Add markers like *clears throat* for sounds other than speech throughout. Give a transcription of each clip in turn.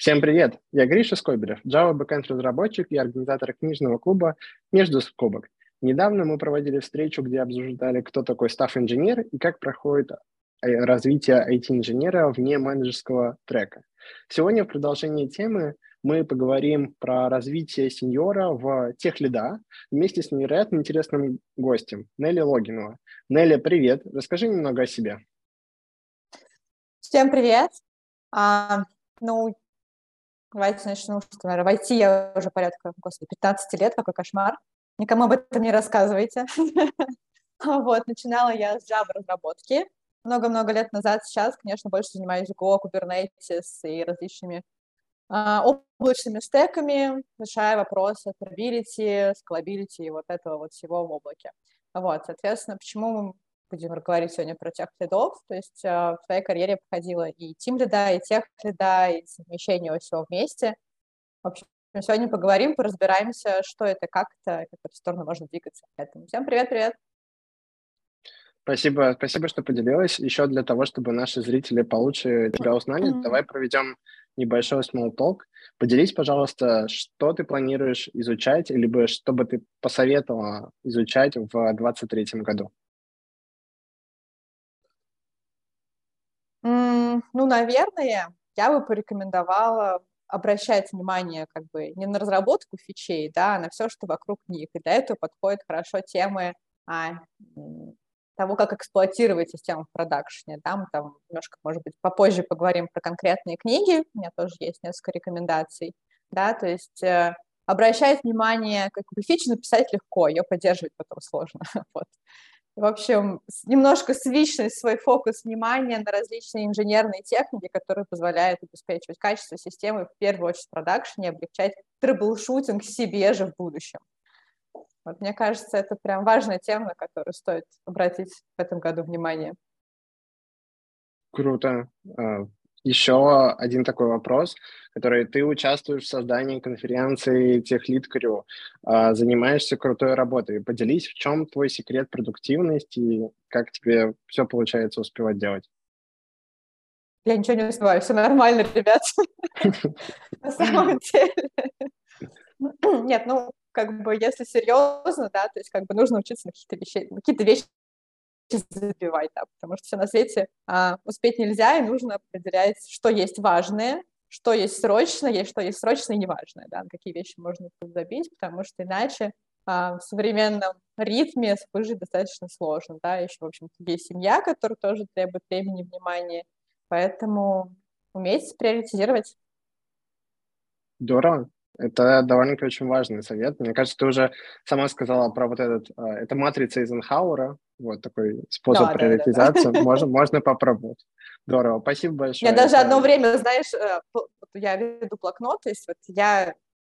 Всем привет! Я Гриша Скобелев, Java Backend разработчик и организатор книжного клуба «Между скобок». Недавно мы проводили встречу, где обсуждали, кто такой стафф-инженер и как проходит э, развитие IT-инженера вне менеджерского трека. Сегодня в продолжении темы мы поговорим про развитие сеньора в тех лида вместе с невероятно интересным гостем Нелли Логинова. Нелли, привет! Расскажи немного о себе. Всем привет! А, ну, Давайте начну, что, наверное, в IT я уже порядка, господи, 15 лет, какой кошмар. Никому об этом не рассказывайте. *laughs* Вот, начинала я с Java разработки. Много-много лет назад, сейчас, конечно, больше занимаюсь Go, Kubernetes и различными а, облачными стеками, решая вопросы stability, scalability и вот этого вот всего в облаке. Вот, соответственно, почему будем говорить сегодня про тех лидов. То есть э, в твоей карьере проходила и тим лида, и тех лида, и совмещение всего вместе. В общем, сегодня поговорим, поразбираемся, что это, как это, как в эту сторону можно двигаться. Поэтому всем привет-привет! Спасибо, спасибо, что поделилась. Еще для того, чтобы наши зрители получше тебя узнали, mm-hmm. давай проведем небольшой small talk. Поделись, пожалуйста, что ты планируешь изучать, либо что бы ты посоветовала изучать в 2023 году. Ну, наверное, я бы порекомендовала обращать внимание как бы не на разработку фичей, да, а на все, что вокруг них. И для этого подходят хорошо темы а, того, как эксплуатировать систему в продакшене. Да, мы там немножко, может быть, попозже поговорим про конкретные книги. У меня тоже есть несколько рекомендаций. Да, то есть э, обращать внимание, как бы фичу написать легко, ее поддерживать потом сложно. *laughs* вот в общем, немножко свичнуть свой фокус внимания на различные инженерные техники, которые позволяют обеспечивать качество системы, в первую очередь в продакшене, облегчать troubleshooting себе же в будущем. Вот, мне кажется, это прям важная тема, на которую стоит обратить в этом году внимание. Круто. А, еще один такой вопрос, который ты участвуешь в создании конференции TechLead Crew, занимаешься крутой работой. Поделись, в чем твой секрет продуктивности и как тебе все получается успевать делать? Я ничего не успеваю, все нормально, ребят. *laughs* На самом деле. Нет, ну, как бы, если серьезно, да, то есть как бы нужно учиться на какие-то вещи, какие-то вещи забивать, да, потому что все на свете а, успеть нельзя, и нужно определять, что есть важное, что есть срочное, есть что есть срочное и неважное, да, какие вещи можно забить, потому что иначе а, в современном ритме выжить достаточно сложно, да, еще, в общем-то, есть семья, которая тоже требует времени, внимания, поэтому уметь приоритизировать. Здорово. Это довольно-таки очень важный совет. Мне кажется, ты уже сама сказала про вот этот, а, это матрица Эйзенхауэра, вот такой способ да, приоритизации. Да, да, да. *laughs* Можно, можно попробовать. Здорово, спасибо большое. Я даже одно время, знаешь, э, я веду блокнот, то есть вот я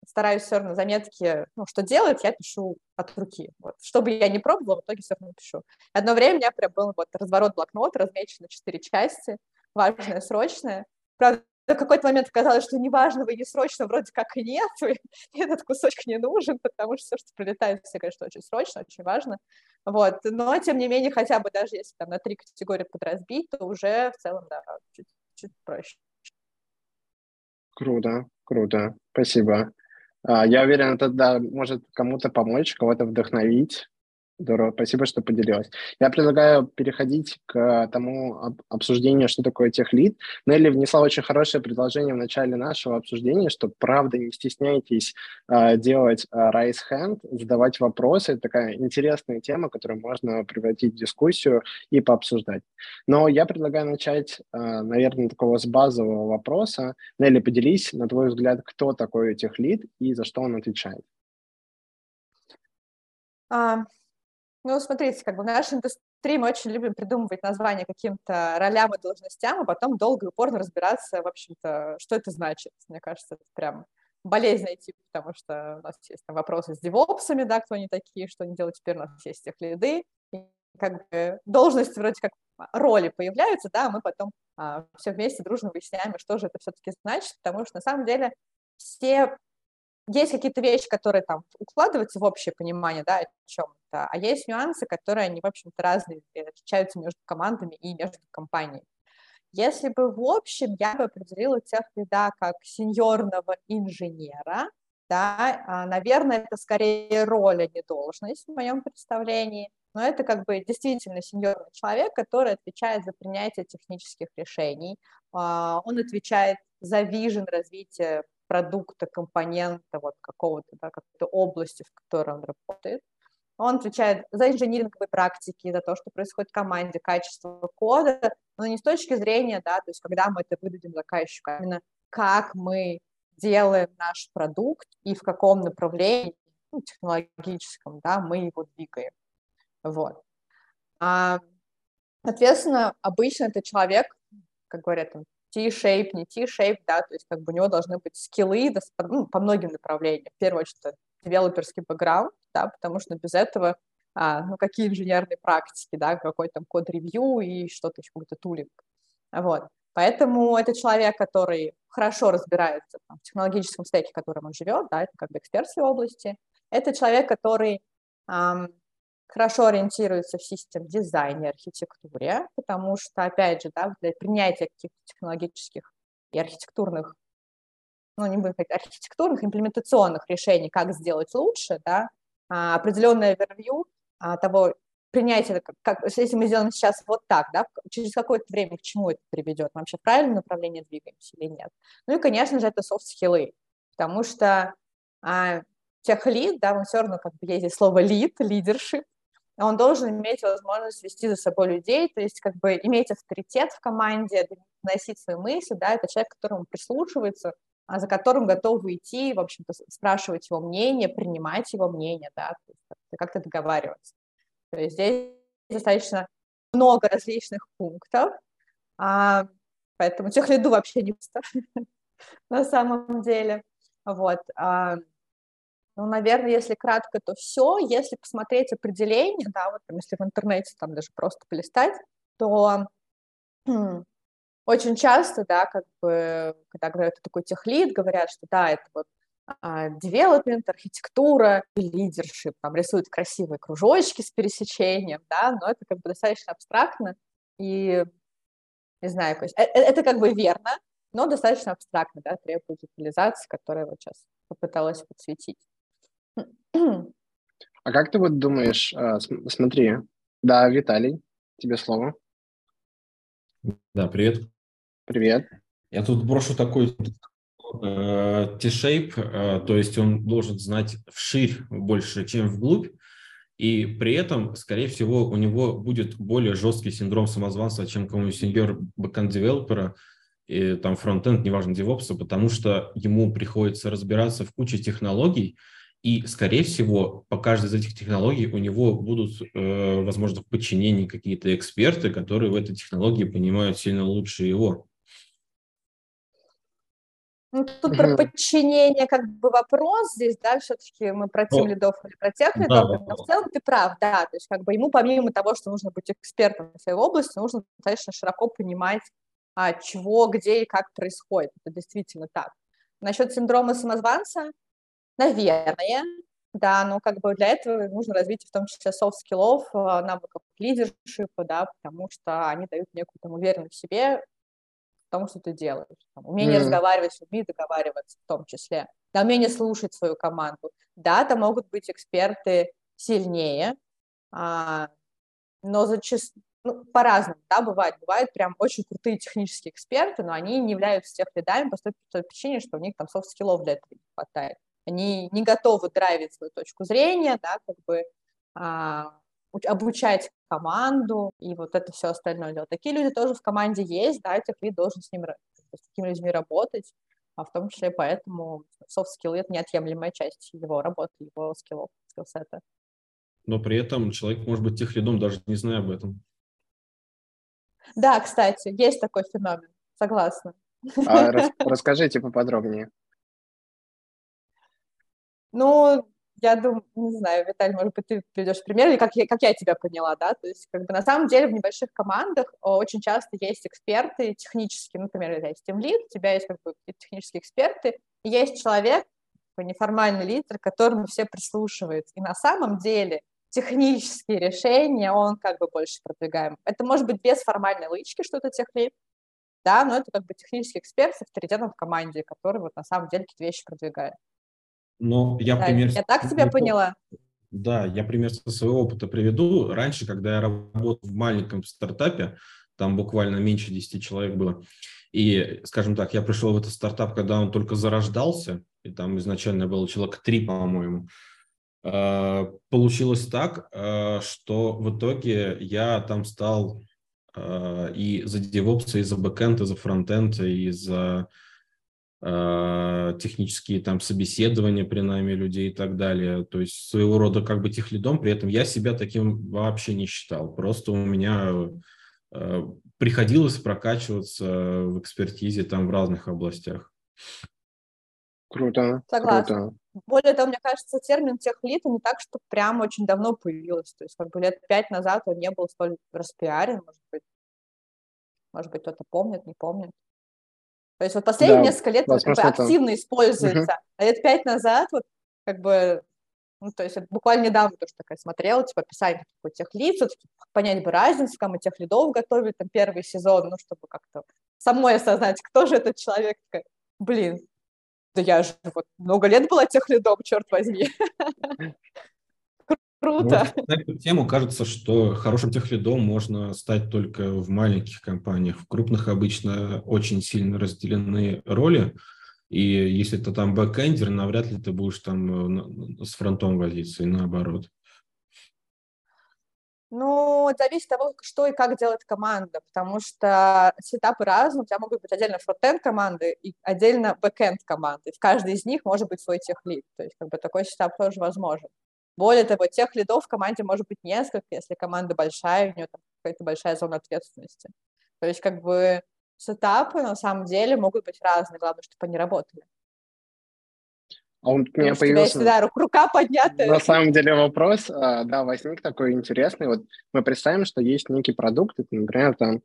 стараюсь все равно заметки, ну, что делать, я пишу от руки. Вот. Что бы я не пробовала, в итоге все равно пишу. Одно время у меня прям был вот разворот блокнота, размечен на четыре части, важное, срочное. Правда, в какой-то момент казалось, что неважно, вы не срочно, вроде как и нет, *laughs* и этот кусочек не нужен, потому что все, что прилетает, все, конечно, очень срочно, очень важно. Вот. Но, тем не менее, хотя бы даже если там на три категории подразбить, то уже в целом, да, чуть, чуть проще. Круто, круто, спасибо. А, я уверен, это да, может кому-то помочь, кого-то вдохновить. Здорово, спасибо, что поделилась. Я предлагаю переходить к тому обсуждению, что такое техлит. Нелли внесла очень хорошее предложение в начале нашего обсуждения, что, правда, не стесняйтесь э, делать э, raise hand, задавать вопросы. Это такая интересная тема, которую можно превратить в дискуссию и пообсуждать. Но я предлагаю начать, э, наверное, такого с базового вопроса. Нелли, поделись, на твой взгляд, кто такой техлит и за что он отвечает? Um ну, смотрите, как бы в нашей индустрии мы очень любим придумывать названия каким-то ролям и должностям, а потом долго и упорно разбираться, в общем-то, что это значит. Мне кажется, это прям болезнь найти, потому что у нас есть там вопросы с девопсами, да, кто они такие, что они делают теперь, у нас есть тех лиды, и как бы должности вроде как роли появляются, да, а мы потом а, все вместе дружно выясняем, что же это все-таки значит, потому что на самом деле все есть какие-то вещи, которые там укладываются в общее понимание, да, о чем это, а есть нюансы, которые, они, в общем-то, разные, отличаются между командами и между компаниями. Если бы в общем, я бы определила тех лида как сеньорного инженера, да, а, наверное, это скорее роль, а не должность в моем представлении, но это как бы действительно сеньорный человек, который отвечает за принятие технических решений, а, он отвечает за вижен развития продукта, компонента, вот какого-то, да, какой-то области, в которой он работает. Он отвечает за инжиниринговые практики, за то, что происходит в команде, качество кода, но не с точки зрения, да, то есть когда мы это выдадим заказчику, а именно как мы делаем наш продукт и в каком направлении, ну, технологическом, да, мы его двигаем. Вот. А, соответственно, обычно это человек, как говорят, там, T-shape, не T-shape, да, то есть как бы у него должны быть скиллы да, ну, по многим направлениям. В первую очередь, это девелоперский бэкграунд, да, потому что без этого, а, ну, какие инженерные практики, да, какой там код-ревью и что-то еще, какой-то тулинг. Вот. Поэтому это человек, который хорошо разбирается там, в технологическом стеке, в котором он живет, да, это как бы эксперт в своей области. Это человек, который эм, хорошо ориентируется в систем дизайне, архитектуре, потому что, опять же, да, для принятия каких-то технологических и архитектурных, ну, не будем говорить архитектурных, имплементационных решений, как сделать лучше, да, а, определенное овервью а, того, принятие, как, если мы сделаем сейчас вот так, да, через какое-то время к чему это приведет, мы вообще в правильном направлении двигаемся или нет. Ну и, конечно же, это софт-скиллы, потому что а, техлид, да, он все равно, как бы есть слово лид, лидершип, он должен иметь возможность вести за собой людей, то есть как бы иметь авторитет в команде, доносить свои мысли, да, это человек, к которому прислушивается, а за которым готовы идти, в общем-то, спрашивать его мнение, принимать его мнение, да, как-то договариваться. То есть здесь достаточно много различных пунктов, а, поэтому техлиду вообще не пусто *laughs* на самом деле. Вот. А, ну, наверное, если кратко, то все. Если посмотреть определение, да, вот там, если в интернете там даже просто полистать, то хм, очень часто, да, как бы, когда говорят, такой техлид, говорят, что да, это вот девелопмент, архитектура, лидершип, там рисуют красивые кружочки с пересечением, да, но это как бы достаточно абстрактно и, не знаю, это, э, это как бы верно, но достаточно абстрактно, да, требует детализации, которую я вот сейчас попыталась подсветить. А как ты вот думаешь, а, смотри, да, Виталий, тебе слово. Да, привет. Привет. Я тут брошу такой э, T-shape, э, то есть он должен знать вширь больше, чем вглубь, и при этом, скорее всего, у него будет более жесткий синдром самозванства, чем кому-нибудь senior backend-девелопера, и там фронтенд, неважно, девопса, потому что ему приходится разбираться в куче технологий, и, скорее всего, по каждой из этих технологий у него будут, э, возможно, в подчинении какие-то эксперты, которые в этой технологии понимают сильно лучше его. Ну, тут про подчинение как бы вопрос здесь, да, все-таки мы про тимлидов или про техлидов, да. но в целом ты прав, да, то есть как бы ему помимо того, что нужно быть экспертом в своей области, нужно достаточно широко понимать, а, чего, где и как происходит, это действительно так. Насчет синдрома самозванца, Наверное, да, но как бы для этого нужно развить в том числе софт-скиллов, а, навыков лидершипа, да, потому что они дают некую там уверенность в себе, в том, что ты делаешь. Там, умение mm. разговаривать с людьми, договариваться в том числе. Да, умение слушать свою команду. Да, там могут быть эксперты сильнее, а, но зачастую, ну, по-разному, да, бывает. Бывают прям очень крутые технические эксперты, но они не являются тех лидами по той причине, что у них там софт-скиллов для этого не хватает они не готовы драйвить свою точку зрения, да, как бы а, обучать команду и вот это все остальное делать. Такие люди тоже в команде есть, да, техлид должен с, ним, с такими людьми работать, а в том числе поэтому soft skill — это неотъемлемая часть его работы, его скиллов, скиллсета. Но при этом человек может быть тех лидом, даже не зная об этом. Да, кстати, есть такой феномен, согласна. А рас, *laughs* расскажите поподробнее. Ну, я думаю, не знаю, Виталий, может быть, ты приведешь пример, или как я, как я тебя поняла, да, то есть, как бы, на самом деле, в небольших командах очень часто есть эксперты технические, например, у есть лид, у тебя есть, как бы, технические эксперты, и есть человек, неформальный лидер, к которому все прислушиваются, и на самом деле технические решения он как бы больше продвигаем. Это может быть без формальной лычки, что это техлид, да, но это как бы технический эксперт с авторитетом в команде, который вот на самом деле какие-то вещи продвигает. Ну, я да, пример... Я так тебя поняла? Да, я пример со своего опыта приведу. Раньше, когда я работал в маленьком стартапе, там буквально меньше 10 человек было, и, скажем так, я пришел в этот стартап, когда он только зарождался, и там изначально было человек три, по-моему. А, получилось так, а, что в итоге я там стал а, и за DevOps, и за бэкэнд, и за фронтенд, и за технические там собеседования при найме людей и так далее. То есть своего рода как бы техлидом, при этом я себя таким вообще не считал. Просто у меня приходилось прокачиваться в экспертизе там в разных областях. Круто. Согласна. Круто. Более того, мне кажется, термин техлит не так, что прям очень давно появился. То есть как бы лет пять назад он не был столь распиарен, может быть. Может быть, кто-то помнит, не помнит. То есть вот последние да, несколько лет как бы активно используется. Угу. А лет пять назад вот как бы ну, то есть буквально недавно тоже такая смотрела, типа, описание такой техлит, все-таки понять бы разницу, кому тех лидов готовили, там, первый сезон, ну, чтобы как-то самой осознать, кто же этот человек, такая, блин, да я же вот много лет была техлидом, черт возьми. *laughs* Круто. Ну, на эту тему кажется, что хорошим техлидом можно стать только в маленьких компаниях. В крупных обычно очень сильно разделены роли, и если ты там бэкэндер, навряд ли ты будешь там э, с фронтом возиться, и наоборот. Ну, зависит от того, что и как делает команда, потому что сетапы разные, у тебя могут быть отдельно фронтенд команды и отдельно бэкенд команды. В каждой из них может быть свой техлид, то есть как бы такой сетап тоже возможен. Более того, техлидов в команде может быть несколько, если команда большая, у нее там какая-то большая зона ответственности. То есть как бы сетапы на самом деле могут быть разные, главное, чтобы они работали. А он у меня появился... У тебя есть, да, рука поднятая. На самом деле вопрос, а, да, возник такой интересный. Вот мы представим, что есть некий продукт, это, например, там,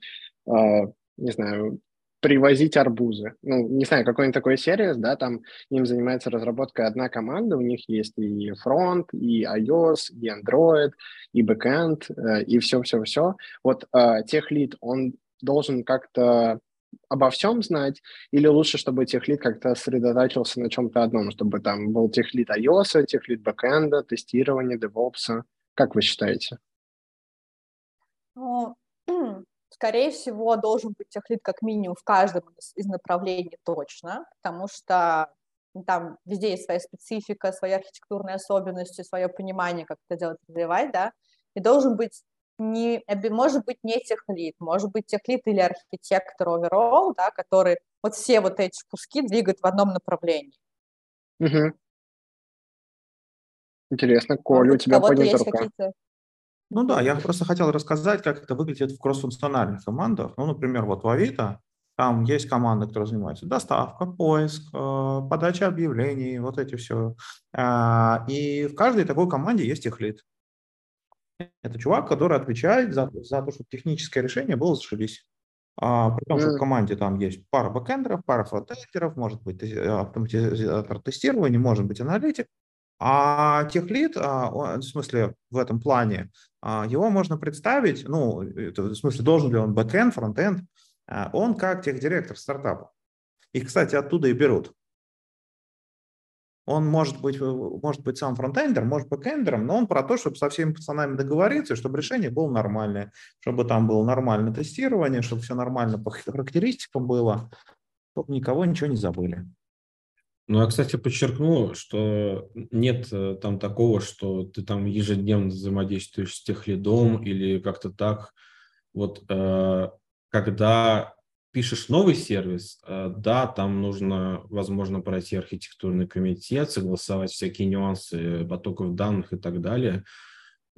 а, не знаю, привозить арбузы. Ну, не знаю, какой-нибудь такой сервис, да, там им занимается разработкой одна команда, у них есть и фронт, и iOS, и Android, и backend, э, и все-все-все. Вот тех лид, он должен как-то обо всем знать, или лучше, чтобы техлит как-то сосредотачивался на чем-то одном, чтобы там был техлит iOS, техлит бэкэнда, тестирование, DevOps. Как вы считаете? Ну, *clears throat* скорее всего, должен быть техлит как минимум в каждом из направлений точно, потому что там везде есть своя специфика, свои архитектурные особенности, свое понимание, как это делать, развивать, да, и должен быть не, может быть не техлит, может быть техлит или архитектор overall, да, который вот все вот эти куски двигает в одном направлении. Угу. Интересно, Коля, у тебя поднята рука. Ну да, я просто хотел рассказать, как это выглядит в кроссфункциональных командах. Ну, например, вот в Авито там есть команда, которая занимается доставка, поиск, э, подача объявлений, вот эти все. А, и в каждой такой команде есть техлит. Это чувак, который отвечает за, за то, чтобы техническое решение было зашибись. А, при том, что в команде там есть пара бэкэндеров, пара фронтендеров, может быть автоматизатор тестирования, может быть аналитик. А техлид, а, в смысле, в этом плане, а, его можно представить, ну, это, в смысле, должен ли он бэкэнд, фронтенд, а, он как техдиректор стартапа. И, кстати, оттуда и берут. Он может быть, может быть сам фронтендер, может бэкендером, но он про то, чтобы со всеми пацанами договориться, чтобы решение было нормальное, чтобы там было нормальное тестирование, чтобы все нормально по характеристикам было, чтобы никого ничего не забыли. Ну, я, кстати, подчеркну, что нет э, там такого, что ты там ежедневно взаимодействуешь с техлидом или как-то так. Вот э, когда пишешь новый сервис, э, да, там нужно, возможно, пройти архитектурный комитет, согласовать всякие нюансы потоков данных и так далее.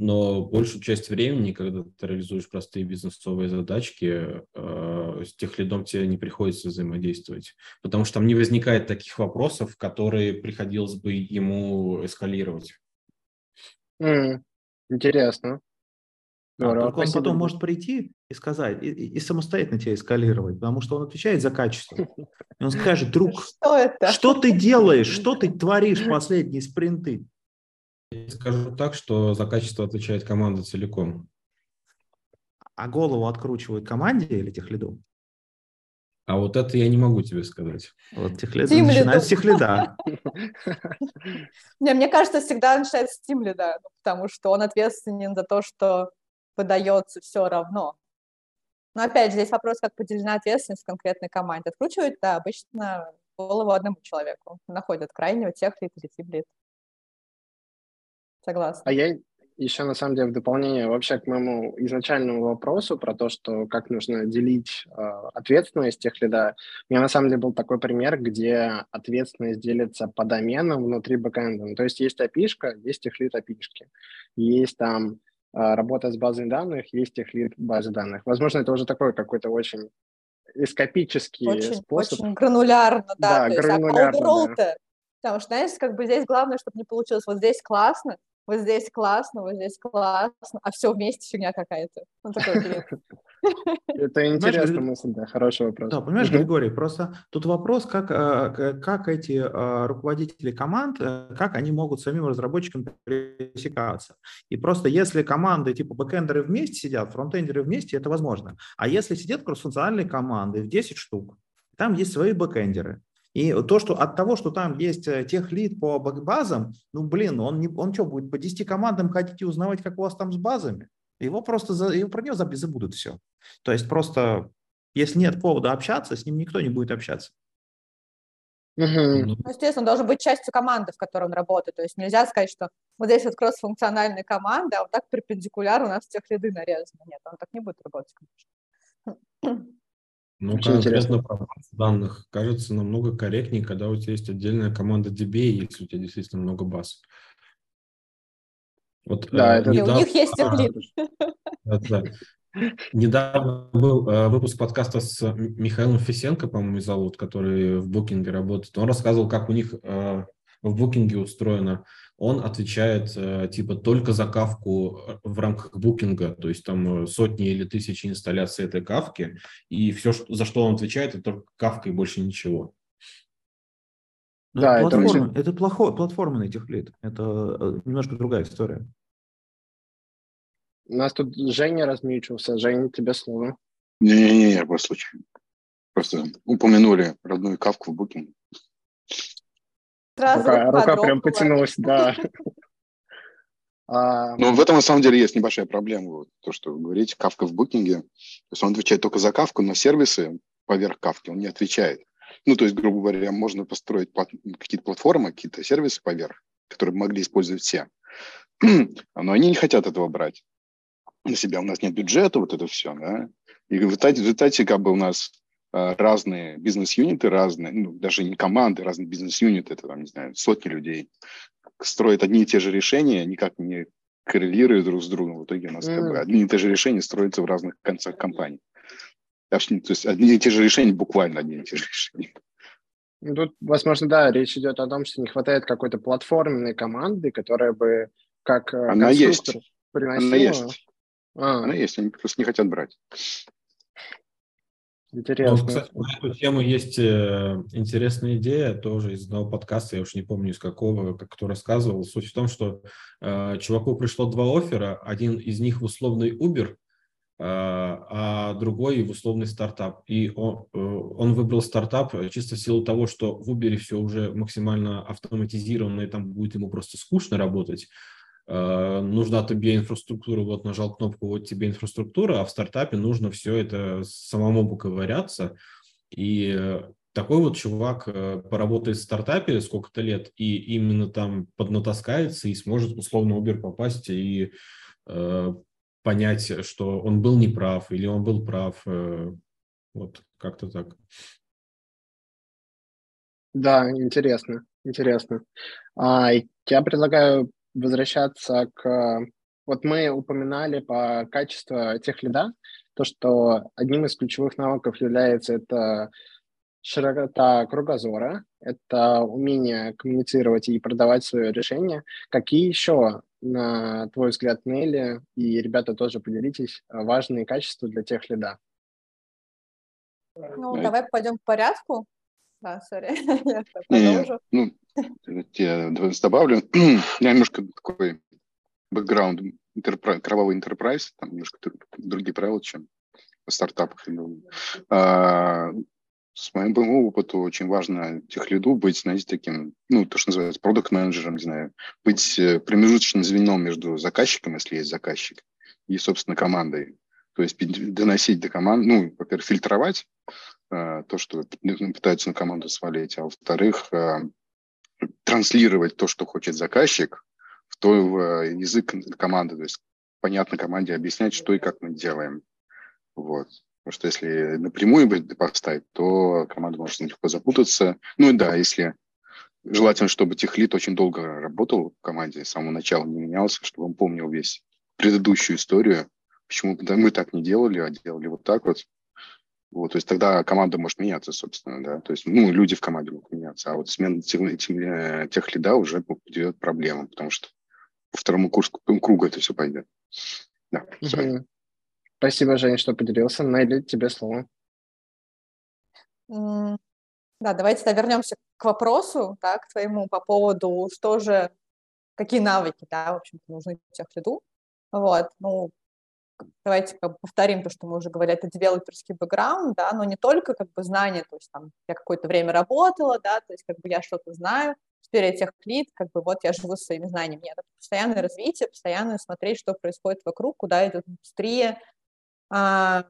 Но большую часть времени, когда ты реализуешь простые бизнесовые задачки, э, с тех лидом тебе не приходится взаимодействовать, потому что там не возникает таких вопросов, которые приходилось бы ему эскалировать. Mm, интересно. Да, только он потом может прийти и сказать, и, и самостоятельно тебя эскалировать, потому что он отвечает за качество. И он скажет, друг, *laughs* что, это? что ты делаешь, что ты творишь последние спринты? Я скажу так, что за качество отвечает команда целиком. А голову откручивают команде или тех лидов? А вот это я не могу тебе сказать. Вот техлида начинает с техлида. *laughs* Не, мне кажется, всегда начинается с тимлида, потому что он ответственен за то, что выдается все равно. Но опять же, здесь вопрос, как поделена ответственность в конкретной команде. Откручивать, да, обычно голову одному человеку. Находят крайнего техлит или тимлит. Согласна. А я еще, на самом деле, в дополнение вообще к моему изначальному вопросу про то, что как нужно делить э, ответственность тех лида, у меня на самом деле был такой пример, где ответственность делится по доменам внутри бэкэнда. Ну, то есть есть api есть техлит api есть там э, работа с базой данных, есть техлит базы данных. Возможно, это уже такой какой-то очень эскапический очень, способ. Очень гранулярно, да. Да, гранулярно, есть, а да. Потому что, знаешь, как бы здесь главное, чтобы не получилось вот здесь классно, вот здесь классно, вот здесь классно, а все вместе фигня какая-то. Ну, такой. *laughs* Это интересная мысль, да, хороший вопрос. Да, понимаешь, Григорий, просто тут вопрос, как, э, как эти э, руководители команд, э, как они могут самим разработчикам пересекаться. И просто если команды типа бэкэндеры вместе сидят, фронтендеры вместе, это возможно. А если сидят кроссфункциональные команды в 10 штук, там есть свои бэкэндеры, и то, что от того, что там есть э, тех лид по базам, ну, блин, он, не, он что, будет по 10 командам ходить и узнавать, как у вас там с базами? Его просто, за, его про него забудут все. То есть просто, если нет повода общаться, с ним никто не будет общаться. Угу. Ну, естественно, он должен быть частью команды, в которой он работает. То есть нельзя сказать, что вот здесь вот кросс-функциональная команда, а вот так перпендикуляр у нас тех лиды нарезаны. Нет, он так не будет работать, конечно. Ну, Очень конкретно про данных кажется намного корректнее, когда у тебя есть отдельная команда DB, если у тебя действительно много баз. Вот, да, э, это... недавно... у них есть теплит. *laughs* Да, да. Недавно был э, выпуск подкаста с Михаилом Фисенко, по-моему, зовут, который в букинге работает. Он рассказывал, как у них э, в букинге устроено он отвечает э, типа только за кавку э, в рамках букинга, то есть там э, сотни или тысячи инсталляций этой кавки, и все, за что он отвечает, это только кавка и больше ничего. Да, это, платформа, это, это плохой платформенный техлит, это немножко другая история. У нас тут Женя размечился. Женя, тебе слово. Не-не-не, по случаю. Просто упомянули родную кавку в букинге. Сразу рука, рука прям потянулась, да. *laughs* А, ну, в этом на самом деле есть небольшая проблема. Вот, то, что вы говорите, кавка в букинге. То есть он отвечает только за кавку, но сервисы поверх кавки он не отвечает. Ну, то есть, грубо говоря, можно построить какие-то платформы, какие-то сервисы поверх, которые могли использовать все. *clears throat* Но они не хотят этого брать на себя. У нас нет бюджета, вот это все, да. И в результате, в результате как бы у нас разные бизнес-юниты, разные, ну, даже не команды, разные бизнес-юниты, это, там, не знаю, сотни людей, строят одни и те же решения, никак не коррелируют друг с другом. В итоге у нас mm. как бы одни и те же решения строятся в разных концах компании. То есть одни и те же решения, буквально одни и те же решения. Ну, тут, возможно, да, речь идет о том, что не хватает какой-то платформенной команды, которая бы как э, Она есть. приносила... Она есть. А. Она есть, они просто не хотят брать. Интересно. Ну, кстати, на эту тему есть э, интересная идея тоже из одного подкаста, я уж не помню из какого, как кто рассказывал. Суть в том, что э, чуваку пришло два оффера, один из них в условный Uber, э, а другой в условный стартап. И он, э, он выбрал стартап чисто в силу того, что в Uber все уже максимально автоматизировано, и там будет ему просто скучно работать. Э, нужна тебе инфраструктура, вот нажал кнопку, вот тебе инфраструктура, а в стартапе нужно все это самому поковыряться. И э, такой вот чувак э, поработает в стартапе сколько-то лет и именно там поднатаскается и сможет условно Uber попасть и э, понять, что он был неправ или он был прав. Э, вот как-то так. Да, интересно, интересно. А, я предлагаю возвращаться к... Вот мы упоминали по качеству тех лида, то, что одним из ключевых навыков является это широта кругозора, это умение коммуницировать и продавать свое решение. Какие еще, на твой взгляд, Нелли, и ребята тоже поделитесь, важные качества для тех лида? Ну, давай пойдем по порядку. Да, сори, *laughs* я продолжу. Ну, я добавлю. *clears throat* Я немножко такой бэкграунд интерпрайз, кровавый enterprise, там немножко другие правила, чем в стартапах. А, с моему опыту очень важно техлиду быть, знаете, таким, ну, то, что называется, продукт-менеджером, не знаю, быть э, промежуточным звеном между заказчиком, если есть заказчик, и, собственно, командой. То есть доносить до команды, ну, во-первых, фильтровать то, что пытаются на команду свалить, а во-вторых, э, транслировать то, что хочет заказчик, в то э, язык команды, то есть понятно команде объяснять, что и как мы делаем. Вот. Потому что если напрямую поставить, то команда может легко запутаться. Ну и да, если желательно, чтобы техлит очень долго работал в команде, с самого начала не менялся, чтобы он помнил весь предыдущую историю, почему мы так не делали, а делали вот так вот. Вот, то есть тогда команда может меняться, собственно, да. То есть, ну, люди в команде могут меняться, а вот смена тех, э, тех лида уже приведет к проблемам, потому что по второму курсу, кругу это все пойдет. Да, угу. Спасибо, Женя, что поделился. Найди тебе слово. Да, давайте тогда вернемся к вопросу, да, к твоему по поводу, что же, какие навыки, да, в общем-то, нужны тех лиду. Вот, ну, давайте как бы повторим то, что мы уже говорили, это девелоперский бэкграунд, да, но не только как бы знания, то есть там я какое-то время работала, да, то есть как бы я что-то знаю, теперь я тех лид, как бы вот я живу своими знаниями. Нет, это постоянное развитие, постоянно смотреть, что происходит вокруг, куда идет индустрия, а,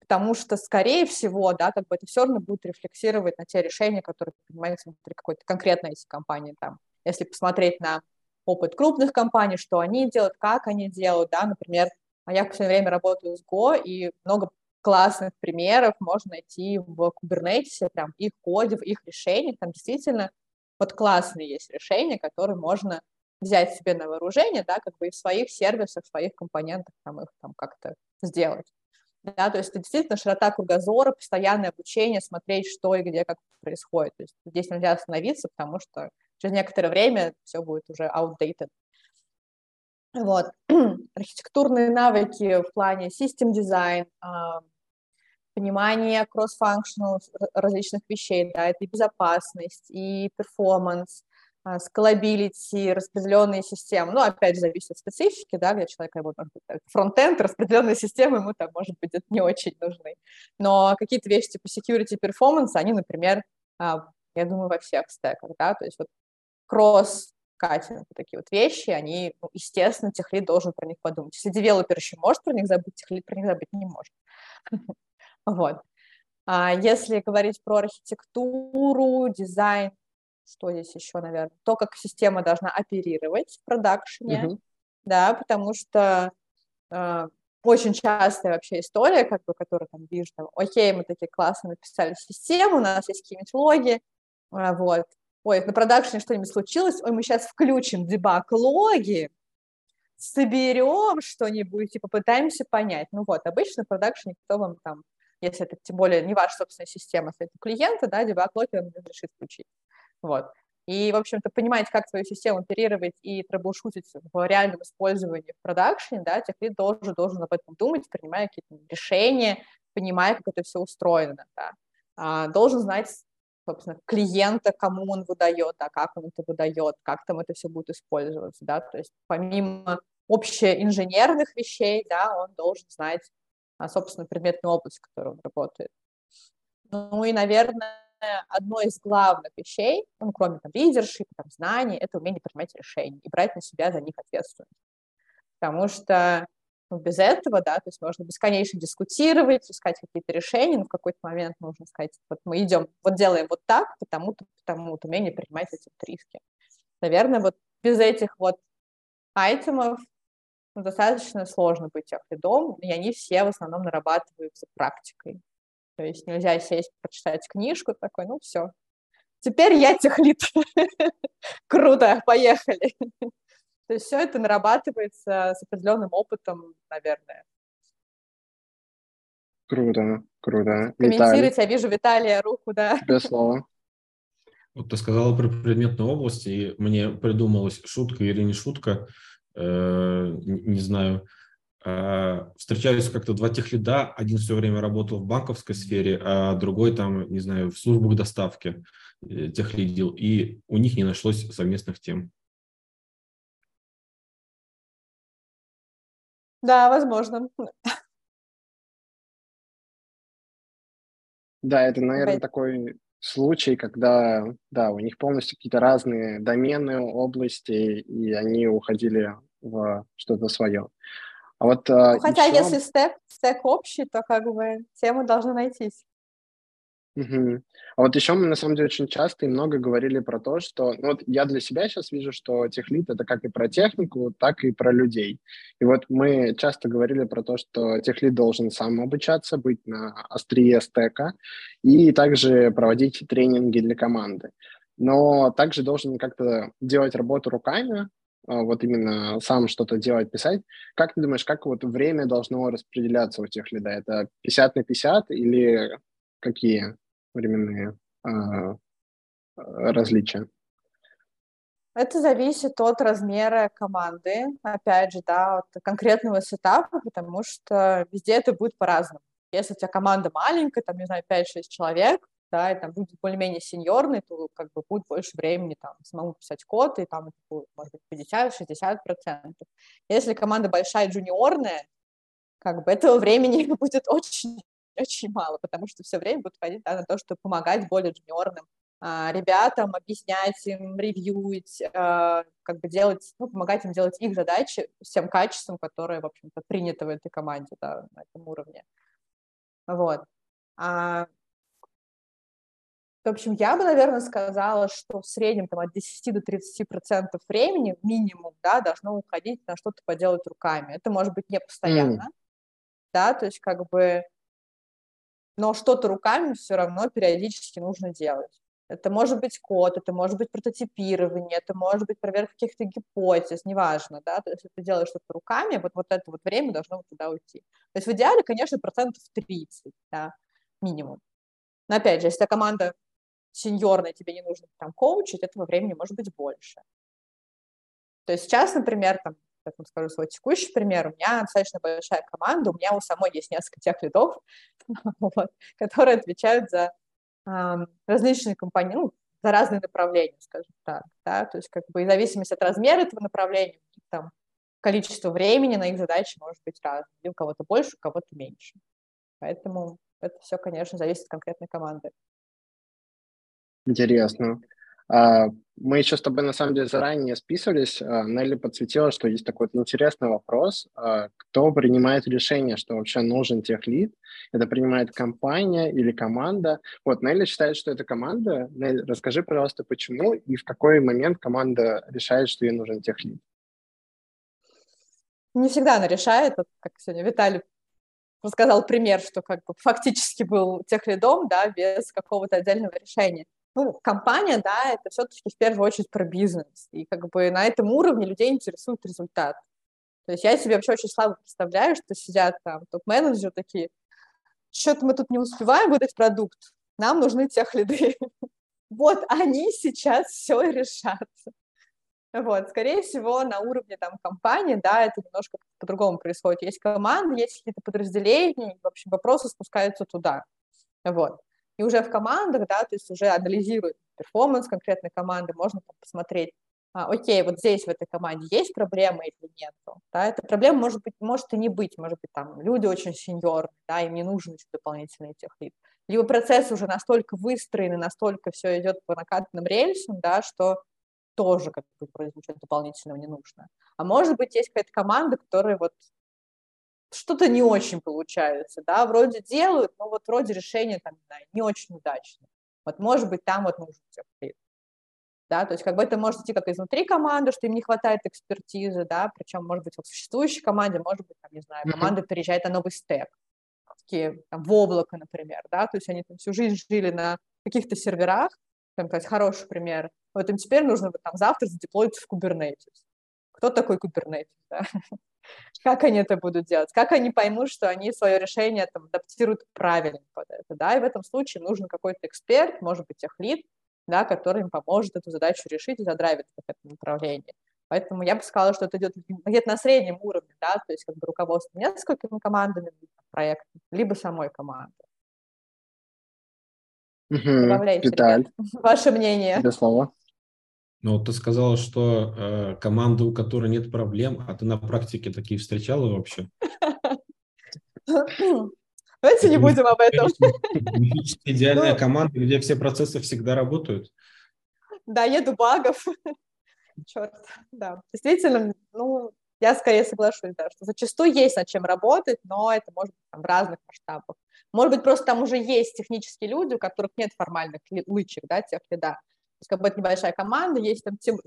потому что, скорее всего, да, как бы это все равно будет рефлексировать на те решения, которые принимаются внутри какой-то конкретной эти компании. Там, если посмотреть на опыт крупных компаний, что они делают, как они делают, да, например, а я в последнее время работаю с Go, и много классных примеров можно найти в Kubernetes, прям их коде, их решениях, там действительно вот классные есть решения, которые можно взять себе на вооружение, да, как бы и в своих сервисах, в своих компонентах там их там как-то сделать. Да, то есть это действительно широта кругозора, постоянное обучение, смотреть, что и где, как происходит. То есть здесь нельзя остановиться, потому что через некоторое время все будет уже outdated. Вот. *clears throat* Архитектурные навыки в плане system design, понимание cross-functional различных вещей, да, это и безопасность, и performance, scalability, распределенные системы. Ну, опять же, зависит от специфики, да, где человек работает, фронтенд, *laughs* распределенные системы, ему там, может быть, это не очень нужны. Но какие-то вещи типа security, performance, они, например, а, я думаю, во всех стеках, да, то есть вот кросс катинг, такие вот вещи, они, ну, естественно, техлит должен про них подумать. Если девелопер еще может про них забыть, техлит про них забыть не может. *laughs* Вот. А если говорить про архитектуру, дизайн, что здесь еще, наверное, то, как система должна оперировать в продакшене, uh-huh. да, потому что э, очень частая вообще история, как бы, которую там вижу, там, окей, мы такие классно написали систему, у нас есть какие-нибудь логи, э, вот, ой, на продакшене что-нибудь случилось, ой, мы сейчас включим дебаг-логи, соберем что-нибудь и попытаемся понять. Ну вот, обычно в продакшене кто вам там, если это тем более не ваша собственная система, если это клиента, да, дебаг-логи он разрешит включить. Вот. И, в общем-то, понимать, как свою систему оперировать и трэблшутить в реальном использовании в продакшене, да, техлит должен, должен об этом думать, принимая какие-то решения, понимая, как это все устроено, да. А, должен знать, собственно, клиента, кому он выдает, да, как он это выдает, как там это все будет использоваться, да, то есть помимо общеинженерных вещей, да, он должен знать, а, собственно, предметную область, в которой он работает. Ну и, наверное, одно из главных вещей, ну, кроме там лидершипа, там, знаний, это умение принимать решения и брать на себя за них ответственность. Потому что ну, без этого, да, то есть можно бесконечно дискутировать, искать какие-то решения, но в какой-то момент нужно сказать, вот мы идем, вот делаем вот так, потому-то, потому-то, умение принимать эти вот риски. Наверное, вот без этих вот айтемов ну, достаточно сложно быть лидом, и они все в основном нарабатываются практикой. То есть нельзя сесть, прочитать книжку, такой, ну все, теперь я техлит. *laughs* Круто, поехали. То есть все это нарабатывается с определенным опытом, наверное. Круто, круто. Комментируйте, я вижу Виталия руку, да. Без слова. Вот ты сказала про предметную область, и мне придумалась шутка или не шутка, э, не знаю. Э, встречаются как-то два техлида, один все время работал в банковской сфере, а другой там, не знаю, в службах доставки э, техлидил, и у них не нашлось совместных тем. Да, возможно. Да, это, наверное, такой случай, когда, да, у них полностью какие-то разные домены, области, и они уходили в что-то свое. А вот, а, ну, хотя еще... если стек, стек общий, то как бы темы должны найтись. Угу. А вот еще мы на самом деле очень часто и много говорили про то, что, ну вот я для себя сейчас вижу, что техлит это как и про технику, так и про людей. И вот мы часто говорили про то, что техлит должен сам обучаться, быть на острие стека и также проводить тренинги для команды. Но также должен как-то делать работу руками, а, вот именно сам что-то делать, писать. Как ты думаешь, как вот время должно распределяться у тех лида? Это 50 на 50 или какие? Временные а, различия? Это зависит от размера команды, опять же, да, от конкретного сетапа, потому что везде это будет по-разному. Если у тебя команда маленькая, там, не знаю, 5-6 человек, да, и там будет более-менее сеньорный, то как бы будет больше времени там самому писать код, и там будет, может быть, 50-60 процентов. Если команда большая, джуниорная, как бы этого *laughs* времени будет очень очень мало, потому что все время будут ходить да, на то, чтобы помогать более джуниорным а, ребятам, объяснять им, ревьюить, а, как бы делать, ну, помогать им делать их задачи с тем качеством, которое, в общем-то, принято в этой команде, да, на этом уровне. Вот. А, в общем, я бы, наверное, сказала, что в среднем там, от 10 до 30 процентов времени минимум да, должно уходить на что-то поделать руками. Это может быть не постоянно, mm. да, то есть как бы но что-то руками все равно периодически нужно делать. Это может быть код, это может быть прототипирование, это может быть проверка каких-то гипотез, неважно, да, то есть если ты делаешь что-то руками, вот, вот это вот время должно вот туда уйти. То есть в идеале, конечно, процентов 30, да, минимум. Но опять же, если команда сеньорная, тебе не нужно там коучить, этого времени может быть больше. То есть сейчас, например, там, как вам скажу свой текущий пример, у меня достаточно большая команда, у меня у самой есть несколько тех лидов, *laughs* вот, которые отвечают за э, различные компании, ну, за разные направления, скажем так, да, то есть как бы в зависимости от размера этого направления, там, количество времени на их задачи может быть разным, у кого-то больше, у кого-то меньше. Поэтому это все, конечно, зависит от конкретной команды. Интересно. А, мы еще с тобой, на самом деле, заранее списывались. А, Нелли подсветила, что есть такой интересный вопрос. А, кто принимает решение, что вообще нужен техлид? Это принимает компания или команда? Вот, Нелли считает, что это команда. Нелли, расскажи, пожалуйста, почему и в какой момент команда решает, что ей нужен техлид? Не всегда она решает. Вот, как сегодня Виталий рассказал пример, что как бы фактически был техлидом, да, без какого-то отдельного решения ну, компания, да, это все-таки в первую очередь про бизнес. И как бы на этом уровне людей интересует результат. То есть я себе вообще очень слабо представляю, что сидят там топ-менеджеры такие, что-то мы тут не успеваем выдать продукт, нам нужны тех лиды. *laughs* Вот они сейчас все решат. Вот, скорее всего, на уровне там компании, да, это немножко по-другому происходит. Есть команда, есть какие-то подразделения, в общем, вопросы спускаются туда. Вот. И уже в командах, да, то есть уже анализируют перформанс конкретной команды, можно там, посмотреть, а, окей, вот здесь в этой команде есть проблемы или нет. Да, эта проблема может быть, может и не быть, может быть, там люди очень сеньорные, да, им не нужен еще дополнительный техлит. Либо процесс уже настолько выстроен и настолько все идет по накатанным рельсам, да, что тоже как бы вроде ничего дополнительного не нужно. А может быть, есть какая-то команда, которая вот что-то не очень получается, да, вроде делают, но вот вроде решение там, не, не очень удачное. Вот может быть там вот нужен техлит. Да, то есть как бы это может идти как изнутри команды, что им не хватает экспертизы, да, причем, может быть, вот в существующей команде, может быть, там, не знаю, команда переезжает на новый стек, такие, там, в облако, например, да, то есть они там всю жизнь жили на каких-то серверах, там, сказать, хороший пример, вот им теперь нужно вот, там завтра задеплоить в Kubernetes. Кто такой Kubernetes, да? *laughs* как они это будут делать, как они поймут, что они свое решение там, адаптируют правильно под это, да, и в этом случае нужен какой-то эксперт, может быть, техлит, да, который им поможет эту задачу решить и задравит в этом направлении. Поэтому я бы сказала, что это идет где-то на среднем уровне, да, то есть как бы руководство несколькими командами проектов, либо самой команды. Угу, Добавляйте, *laughs* ваше мнение. До слова. Ну, ты сказала, что э, команда, у которой нет проблем, а ты на практике такие встречала вообще? Давайте не будем об этом. Идеальная ну, команда, где все процессы всегда работают. Да, еду багов. Черт, да. Действительно, ну, я скорее соглашусь, да, что зачастую есть над чем работать, но это может быть там, в разных масштабах. Может быть, просто там уже есть технические люди, у которых нет формальных лычек, да, тех лида. Есть как бы небольшая команда, есть там тим,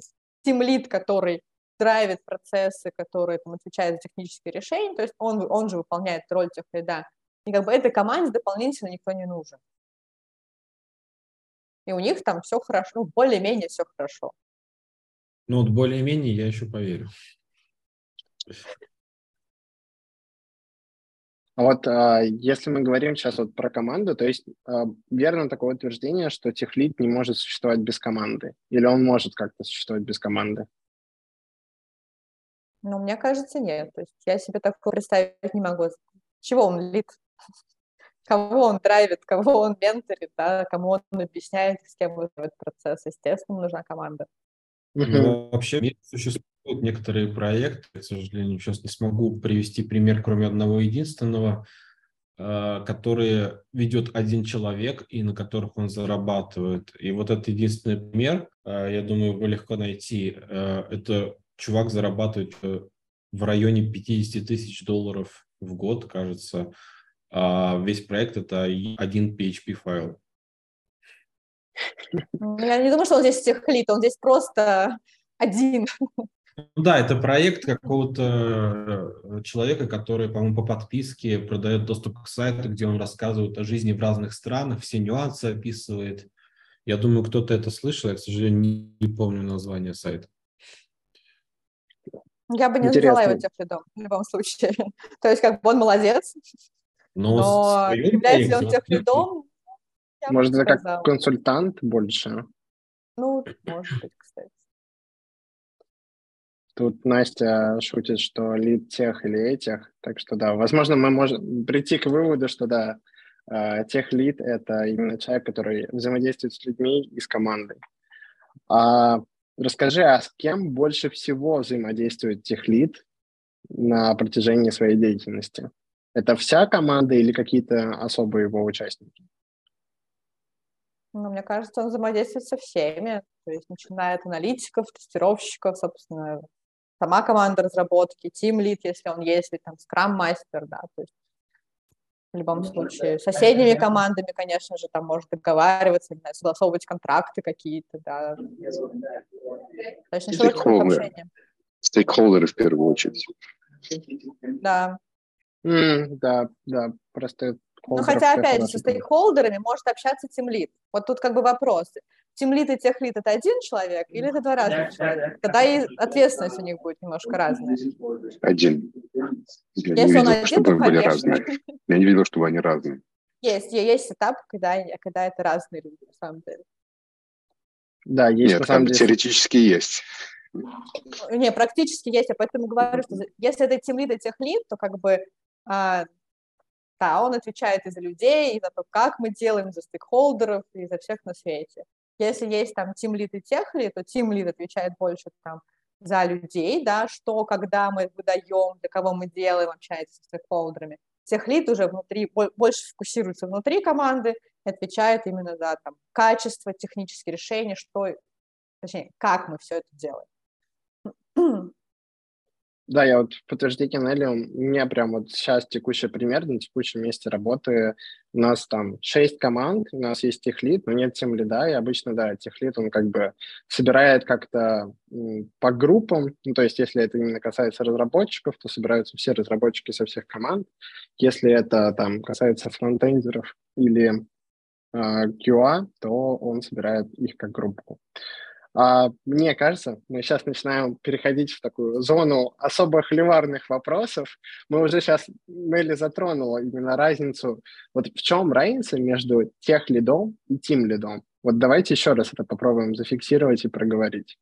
тим лид, который драйвит процессы, которые там отвечают за технические решения, то есть он, он же выполняет роль тех лида. И как бы этой команде дополнительно никто не нужен. И у них там все хорошо, ну, более-менее все хорошо. Ну, вот более-менее я еще поверю. А вот если мы говорим сейчас вот про команду, то есть а, верно такое утверждение, что техлит не может существовать без команды? Или он может как-то существовать без команды? Ну, мне кажется, нет. То есть я себе такого представить не могу. Чего он лид? *laughs* Кого он драйвит, кого он менторит, да, кому он объясняет, с кем этот процесс. Естественно, нужна команда. Ну, вообще существуют некоторые проекты, к сожалению, сейчас не смогу привести пример, кроме одного единственного, э, которые ведет один человек и на которых он зарабатывает. И вот этот единственный пример, э, я думаю, его легко найти. Э, это чувак зарабатывает в районе 50 тысяч долларов в год, кажется. А весь проект – это один PHP-файл. Я не думаю, что он здесь техлит, он здесь просто один. Ну да, это проект какого-то э, человека, который, по-моему, по подписке продает доступ к сайту, где он рассказывает о жизни в разных странах, все нюансы описывает. Я думаю, кто-то это слышал, я, к сожалению, не, не помню название сайта. Я бы не Интересно. назвала его техлидом в любом случае. *laughs* То есть, как бы он молодец, но, но является ли он техлидом, может, это как консультант больше? Ну, может быть, кстати. Тут Настя шутит, что лид тех или этих. Так что да, возможно, мы можем прийти к выводу, что да, э, тех лид — это именно человек, который взаимодействует с людьми и с командой. А расскажи, а с кем больше всего взаимодействует тех лид на протяжении своей деятельности? Это вся команда или какие-то особые его участники? Ну, мне кажется, он взаимодействует со всеми, то есть начиная от аналитиков, тестировщиков, собственно, сама команда разработки, тим лид, если он есть, или там скрам-мастер, да, то есть в любом случае. С соседними командами, конечно же, там может договариваться, знаю, согласовывать контракты какие-то, да. Достаточно широкое Стейкхолдеры в первую очередь. Да. Mm, да, да, просто ну, хотя, опять же, со стейкхолдерами может общаться тимлит. Вот тут как бы вопрос. Тимлит и техлит – это один человек или это два разных человека? Тогда и ответственность у них будет немножко разная. Один. Я Если не видел, один, чтобы то, были разные. Я не видел, чтобы они разные. Есть, есть этап, когда, когда это разные люди, на самом деле. Да, есть. Нет, на самом деле. теоретически есть. Не, практически есть, я поэтому говорю, что если это тимлит и техлит, то как бы а, да, он отвечает и за людей, и за то, как мы делаем, за стейкхолдеров, и за всех на свете. Если есть там Team Lead и Tech Lead, то Team Lead отвечает больше там за людей, да, что, когда мы выдаем, для кого мы делаем, общается с стейкхолдерами. Техлит уже внутри, больше фокусируется внутри команды, отвечает именно за там, качество, технические решения, что, точнее, как мы все это делаем. Да, я вот подтверждение Нелли, у меня прям вот сейчас текущий пример, на текущем месте работы у нас там шесть команд, у нас есть техлит, но нет тем лида, и обычно, да, техлит, он как бы собирает как-то по группам, ну, то есть если это именно касается разработчиков, то собираются все разработчики со всех команд, если это там касается фронтендеров или э, QA, то он собирает их как группу. А, мне кажется, мы сейчас начинаем переходить в такую зону особо холиварных вопросов. Мы уже сейчас, Нелли затронула именно разницу. Вот в чем разница между тех лидом и тим лидом? Вот давайте еще раз это попробуем зафиксировать и проговорить.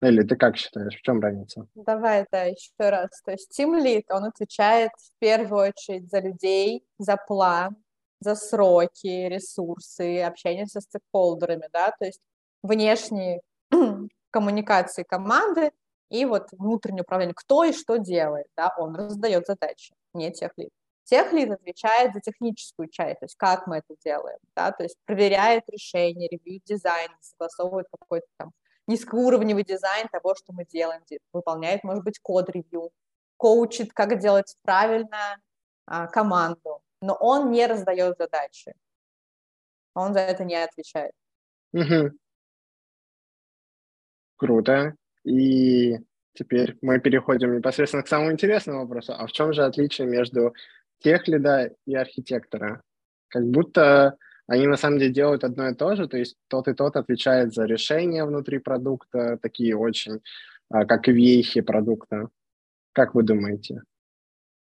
Нелли, ты как считаешь, в чем разница? Давай, да, еще раз. То есть Team Lead, он отвечает в первую очередь за людей, за план, за сроки, ресурсы, общение со стейкхолдерами, да, то есть внешние *clears throat* коммуникации команды и вот внутреннее управление, кто и что делает, да, он раздает задачи, не тех лид. Техлид отвечает за техническую часть, то есть как мы это делаем, да, то есть проверяет решение, ревьюет дизайн, согласовывает какой-то там низкоуровневый дизайн того, что мы делаем, выполняет, может быть, код-ревью, коучит, как делать правильно а, команду, но он не раздает задачи, он за это не отвечает. Угу. Круто. И теперь мы переходим непосредственно к самому интересному вопросу. А в чем же отличие между техлида и архитектора? Как будто они на самом деле делают одно и то же, то есть тот и тот отвечает за решения внутри продукта, такие очень, а, как и вехи продукта. Как вы думаете?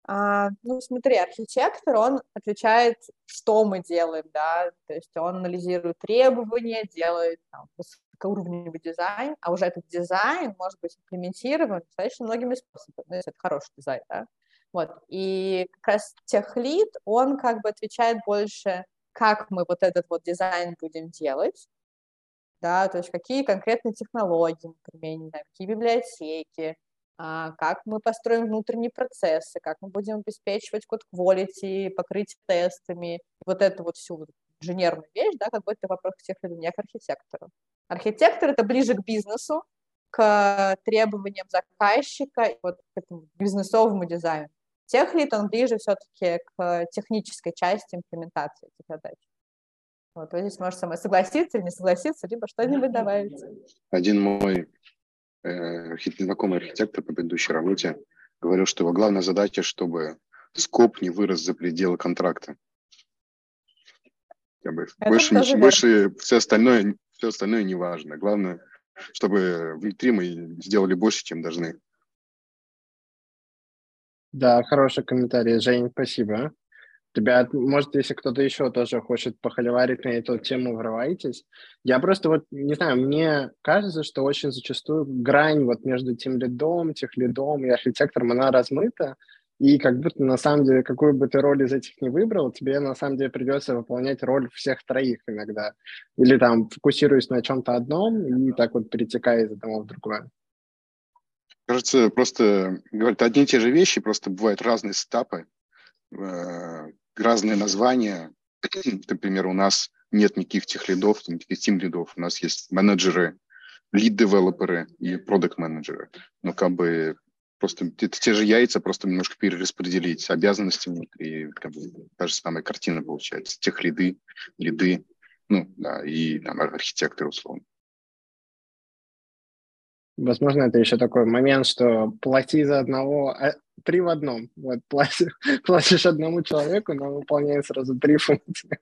А, ну, смотри, архитектор, он отвечает, что мы делаем, да, то есть он анализирует требования, делает там, высокоуровневый дизайн, а уже этот дизайн может быть имплементирован достаточно многими способами, ну, если это хороший дизайн, да. Вот, и как раз техлит, он как бы отвечает больше, как мы вот этот вот дизайн будем делать, да, то есть какие конкретные технологии мы применим, да, какие библиотеки, а, как мы построим внутренние процессы, как мы будем обеспечивать код quality, покрыть тестами, вот эту вот всю инженерную вещь, да, как бы это вопрос к тех не к архитектору. Архитектор — это ближе к бизнесу, к требованиям заказчика, вот к этому бизнесовому дизайну. Техлит, он ближе все-таки к технической части имплементации этих задач. Вот, вы здесь можете со мной согласиться или не согласиться, либо что-нибудь добавить. Один мой э, знакомый архитектор по предыдущей работе говорил, что его главная задача, чтобы скоп не вырос за пределы контракта. Как бы больше, не, больше все остальное, все остальное не важно. Главное, чтобы внутри мы сделали больше, чем должны. Да, хороший комментарий, Жень, спасибо. Ребят, может, если кто-то еще тоже хочет похоливарить на эту тему, врывайтесь. Я просто вот, не знаю, мне кажется, что очень зачастую грань вот между тем лидом, тех лидом и архитектором, она размыта, и как будто на самом деле, какую бы ты роль из этих не выбрал, тебе на самом деле придется выполнять роль всех троих иногда. Или там фокусируясь на чем-то одном и так вот перетекая из одного в другое. Кажется, просто говорят одни и те же вещи, просто бывают разные стапы. Э, разные названия. *clears throat* Например, у нас нет никаких тех лидов, никаких тим лидов. У нас есть менеджеры, лид-девелоперы и продукт-менеджеры. Но как бы просто это те же яйца, просто немножко перераспределить обязанности внутри, как бы та же самая картина получается. Тех лиды, лиды, ну, да, и там архитекторы условно. Возможно, это еще такой момент, что плати за одного, а три в одном. Вот платишь, *laughs* платишь одному человеку, но выполняет сразу три функции.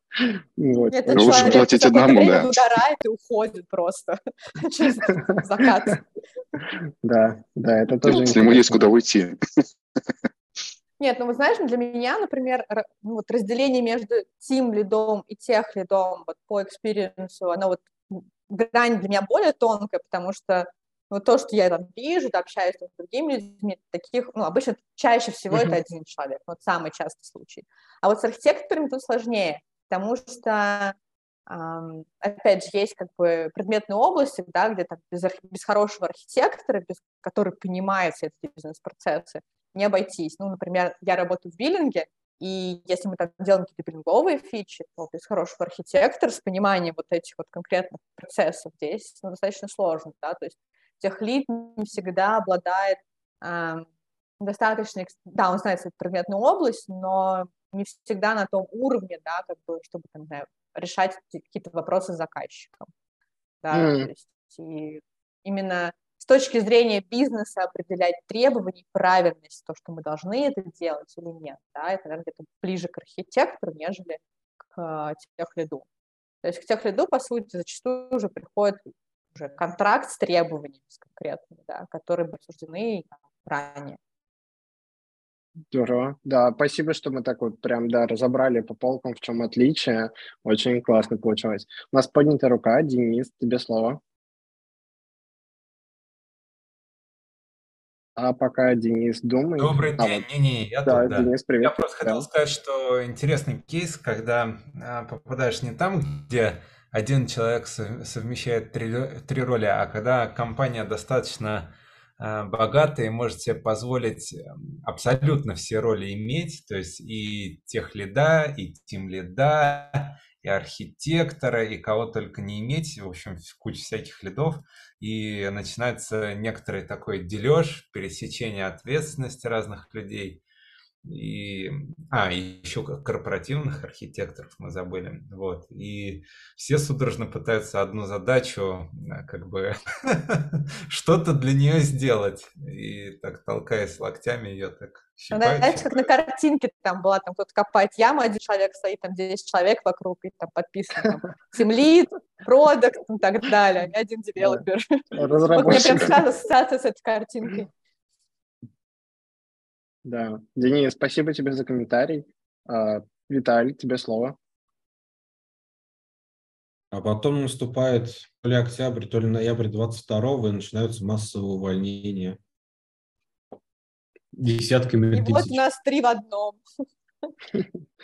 Вот. Нет, ну, лучше платить одному, да. угорает и уходит просто *laughs* через закат. Да, да, это тоже Если ему есть куда уйти. Нет, ну вы знаешь, для меня, например, ну, вот разделение между тимлидом и техлидом вот по экспириенсу, оно вот грань для меня более тонкая, потому что вот то, что я там вижу, да, общаюсь с другими людьми, таких, ну, обычно чаще всего mm-hmm. это один человек, вот самый частый случай. А вот с архитекторами тут сложнее, потому что, эм, опять же, есть как бы предметные области, да, где там без, без хорошего архитектора, без который понимает все эти бизнес-процессы, не обойтись. Ну, например, я работаю в биллинге, и если мы там делаем какие-то биллинговые фичи, то без хорошего архитектора с пониманием вот этих вот конкретных процессов здесь ну, достаточно сложно, да, то есть техлит не всегда обладает э, достаточно, да, он знает свою предметную область, но не всегда на том уровне, да, как бы, чтобы, там, не знаю, решать какие-то вопросы с заказчиком. Да, mm. то есть и именно с точки зрения бизнеса определять требования и правильность, то, что мы должны это делать или нет, да, это, наверное, где-то ближе к архитектору, нежели к техлиду. То есть к техлиду, по сути, зачастую уже приходит уже контракт с требованиями конкретными, да, которые были обсуждены ранее. Здорово. Да, спасибо, что мы так вот прям, да, разобрали по полкам, в чем отличие. Очень классно получилось. У нас поднята рука. Денис, тебе слово. А пока Денис думает... Добрый а, день. Не-не, я да, тут, да. Денис, привет. Я просто хотел сказать, что интересный кейс, когда а, попадаешь не там, где один человек совмещает три, три роли, а когда компания достаточно э, богатый и может себе позволить эм, абсолютно все роли иметь, то есть и тех лида, и тим лида, и архитектора, и кого только не иметь, в общем, куча всяких лидов, и начинается некоторый такой дележ, пересечение ответственности разных людей, и, а, и еще корпоративных архитекторов мы забыли, вот, и все судорожно пытаются одну задачу, э, как бы, *laughs* что-то для нее сделать, и так толкаясь локтями ее так ну, знаете, как на картинке там была, там кто-то копает яму, один человек стоит, там 10 человек вокруг, и там подписано там, *laughs* продукт и так далее, а один девелопер. Вот мне прям сразу ассоциация с этой картинкой. Да. Денис, спасибо тебе за комментарий. А, Виталий, тебе слово. А потом наступает то ли октябрь, то ли ноябрь 22 и начинаются массовые увольнения. Десятками и тысяч. вот у нас три в одном. *laughs*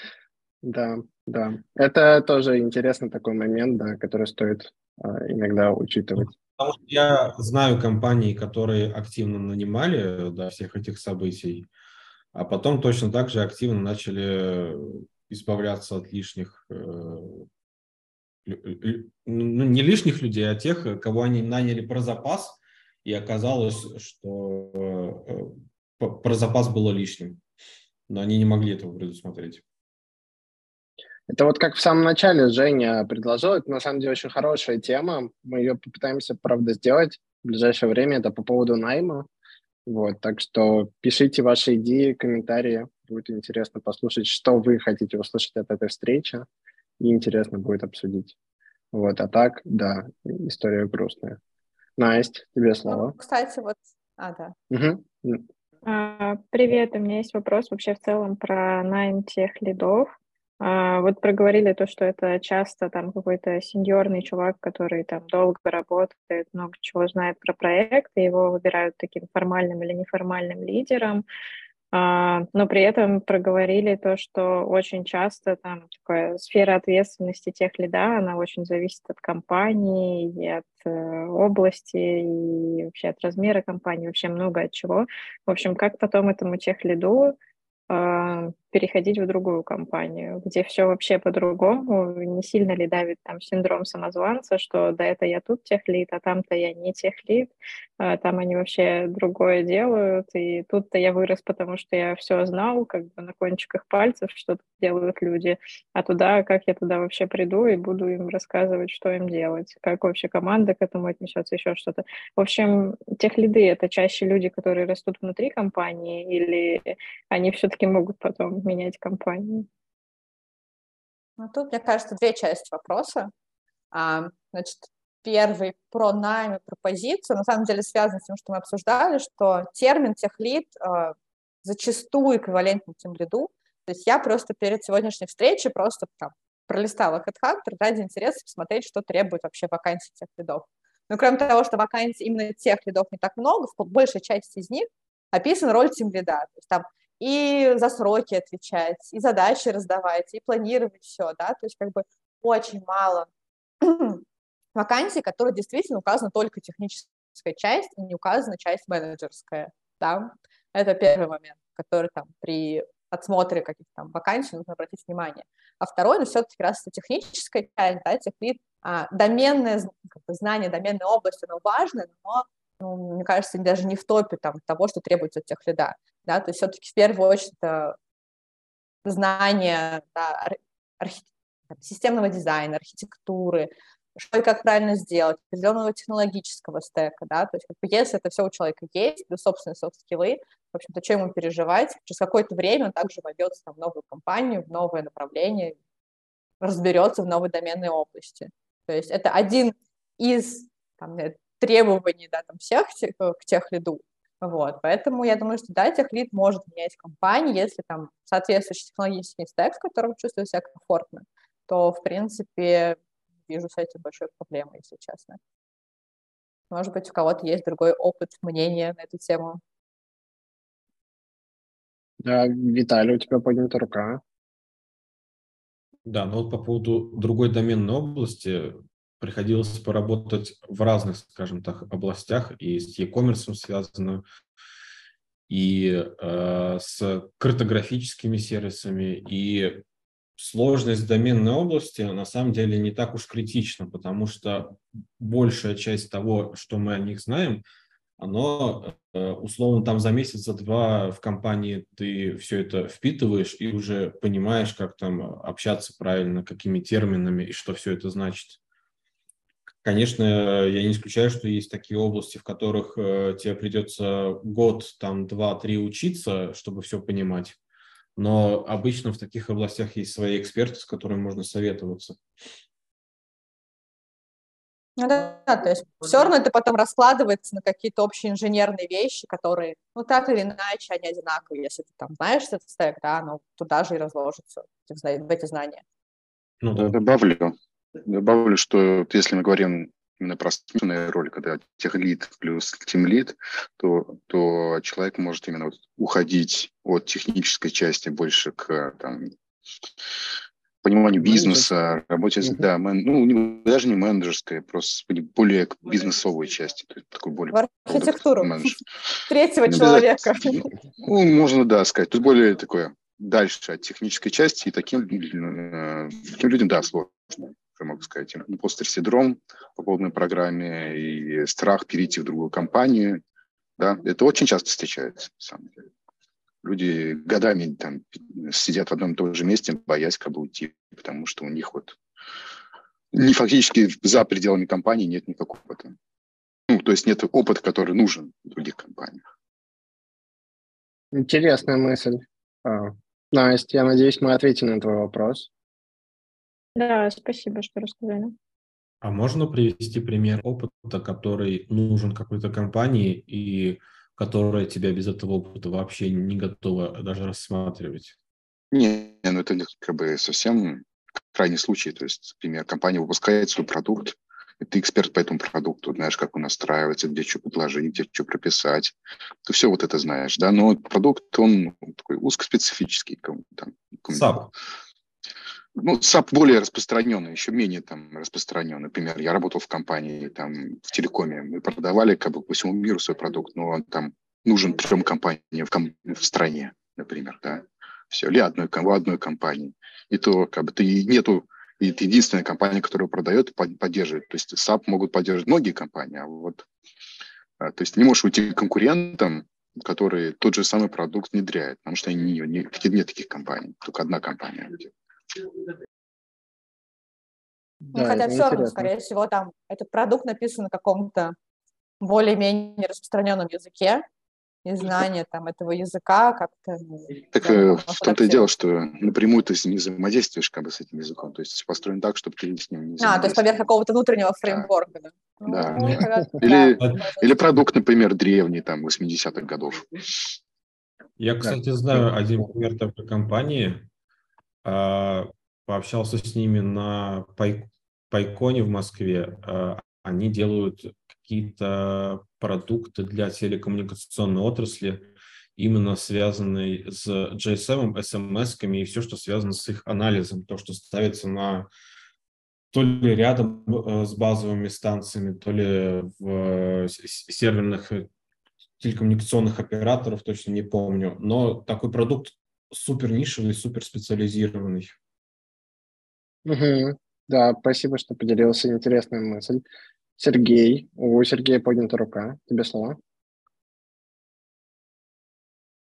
Да, да. Это тоже интересный такой момент, да, который стоит а, иногда учитывать. Потому что я знаю компании, которые активно нанимали до всех этих событий, а потом точно так же активно начали избавляться от лишних, э, ну, не лишних людей, а тех, кого они наняли про запас, и оказалось, что э, про запас было лишним, но они не могли этого предусмотреть. Это вот как в самом начале Женя предложил, это на самом деле очень хорошая тема, мы ее попытаемся, правда, сделать в ближайшее время, это по поводу найма, вот, так что пишите ваши идеи, комментарии. Будет интересно послушать, что вы хотите услышать от этой встречи. И интересно будет обсудить. Вот, а так, да, история грустная. Настя, тебе ну, слово. Кстати, вот... А, да. Угу. Привет, у меня есть вопрос вообще в целом про найм тех лидов. А, вот проговорили то, что это часто там какой-то сеньорный чувак, который там долго работает, много чего знает про проект, и его выбирают таким формальным или неформальным лидером. А, но при этом проговорили то, что очень часто там такая сфера ответственности тех лида, она очень зависит от компании и от э, области, и вообще от размера компании, вообще много от чего. В общем, как потом этому тех лиду а, переходить в другую компанию, где все вообще по-другому, не сильно ли давит там синдром самозванца, что да это я тут техлит, а там-то я не техлит, а там они вообще другое делают, и тут-то я вырос, потому что я все знал, как бы на кончиках пальцев, что делают люди, а туда, как я туда вообще приду и буду им рассказывать, что им делать, как вообще команда к этому отнесется, еще что-то. В общем, техлиды — это чаще люди, которые растут внутри компании, или они все-таки могут потом менять компанию? Ну, тут, мне кажется, две части вопроса. А, значит, первый про найм и про позицию, на самом деле связан с тем, что мы обсуждали, что термин техлит э, зачастую эквивалентен тем лиду. То есть я просто перед сегодняшней встречей просто там, пролистала HeadHunter ради интереса посмотреть, что требует вообще вакансий тех лидов. Но кроме того, что вакансий именно тех лидов не так много, в большей части из них описана роль тем лида. То есть там и за сроки отвечать, и задачи раздавать, и планировать все, да, то есть как бы очень мало *clears throat* вакансий, которые действительно указана только техническая часть, и не указана часть менеджерская, да, это первый момент, который там при отсмотре каких-то там вакансий нужно обратить внимание. А второй, ну, все-таки раз это техническая часть, да, техлит, а, доменное как бы, знание доменной области, оно важно, но ну, мне кажется, даже не в топе там, того, что требуется от тех лида. Да? То есть все-таки в первую очередь это знание да, архи... системного дизайна, архитектуры, что и как правильно сделать, определенного технологического стека, да, то есть как бы, если это все у человека есть, плюс собственные софт-скиллы, в общем-то, что ему переживать, через какое-то время он также войдется в новую компанию, в новое направление, разберется в новой доменной области. То есть это один из там, требований, да, там, всех э, к тех лиду. Вот, поэтому я думаю, что да, тех лид может менять компании, если там соответствующий технологический стек, в котором чувствую себя комфортно, то, в принципе, вижу с этим большой проблемой, если честно. Может быть, у кого-то есть другой опыт, мнение на эту тему. Да, Виталий, у тебя поднята рука. Да, ну вот по поводу другой доменной области, приходилось поработать в разных, скажем так, областях, и с e-commerce связано, и э, с картографическими сервисами, и сложность доменной области на самом деле не так уж критична, потому что большая часть того, что мы о них знаем, оно э, условно там за месяц, за два в компании ты все это впитываешь и уже понимаешь, как там общаться правильно, какими терминами и что все это значит. Конечно, я не исключаю, что есть такие области, в которых э, тебе придется год, там, два, три учиться, чтобы все понимать. Но обычно в таких областях есть свои эксперты, с которыми можно советоваться. Ну да, да, то есть все равно это потом раскладывается на какие-то общие инженерные вещи, которые, ну так или иначе, они одинаковые. Если ты там знаешь этот стек, да, ну туда же и разложится в эти знания. Ну да. Добавлю, добавлю, что если мы говорим именно про смешанную роль, когда техлит плюс тимлит, то, то человек может именно вот уходить от технической части больше к там, пониманию бизнеса, работе, mm-hmm. да, мен, ну, не, даже не менеджерской, просто более к бизнесовой части. То есть такой более В архитектуру *laughs* третьего человека. Ну, можно, да, сказать. Тут более такое дальше от технической части, и таким, э, таким людям, да, сложно я могу сказать, импостер-синдром по полной программе и страх перейти в другую компанию. Да, это очень часто встречается, на самом деле. Люди годами там сидят в одном и том же месте, боясь как бы уйти, потому что у них вот не фактически за пределами компании нет никакого опыта. Ну, то есть нет опыта, который нужен в других компаниях. Интересная мысль. А, Настя, я надеюсь, мы ответили на твой вопрос. Да, спасибо, что рассказали. А можно привести пример опыта, который нужен какой-то компании и которая тебя без этого опыта вообще не готова даже рассматривать? Не, ну это как бы совсем крайний случай. То есть, например, компания выпускает свой продукт, и ты эксперт по этому продукту, знаешь, как он настраивается, где что предложить, где что прописать. Ты все вот это знаешь, да, но продукт, он такой узкоспецифический. Там, SAP. Ну, SAP более распространенный, еще менее там распространен. Например, я работал в компании там в телекоме, мы продавали как бы по всему миру свой продукт, но он там нужен трем компаниям в, ком- в стране, например, да. Все, или одной, одной компании. И то как бы ты нету и это единственная компания, которая продает и поддерживает. То есть SAP могут поддерживать многие компании, а вот а, то есть не можешь уйти к конкурентам, которые тот же самый продукт внедряют, потому что они, не, не, нет таких компаний, только одна компания. Да, хотя все равно, скорее всего, там этот продукт написан на каком-то более-менее распространенном языке, и знание там этого языка как-то... Ну, так э, в том-то и дело, что напрямую ты не взаимодействуешь как бы с этим языком, то есть построен так, чтобы ты с ним не А, то есть поверх какого-то внутреннего фреймворка, да? Да. Ну, *laughs* или, или продукт, например, древний, там, 80-х годов. Я, кстати, знаю один пример такой компании, пообщался с ними на Пай, Пайконе в Москве. А, они делают какие-то продукты для телекоммуникационной отрасли, именно связанные с GSM, SMS-ками и все, что связано с их анализом, то, что ставится на то ли рядом э, с базовыми станциями, то ли в серверных телекоммуникационных операторов, точно не помню. Но такой продукт супер нишевый, супер специализированный. Угу. Да, спасибо, что поделился. Интересная мысль. Сергей, у Сергея поднята рука. Тебе слово.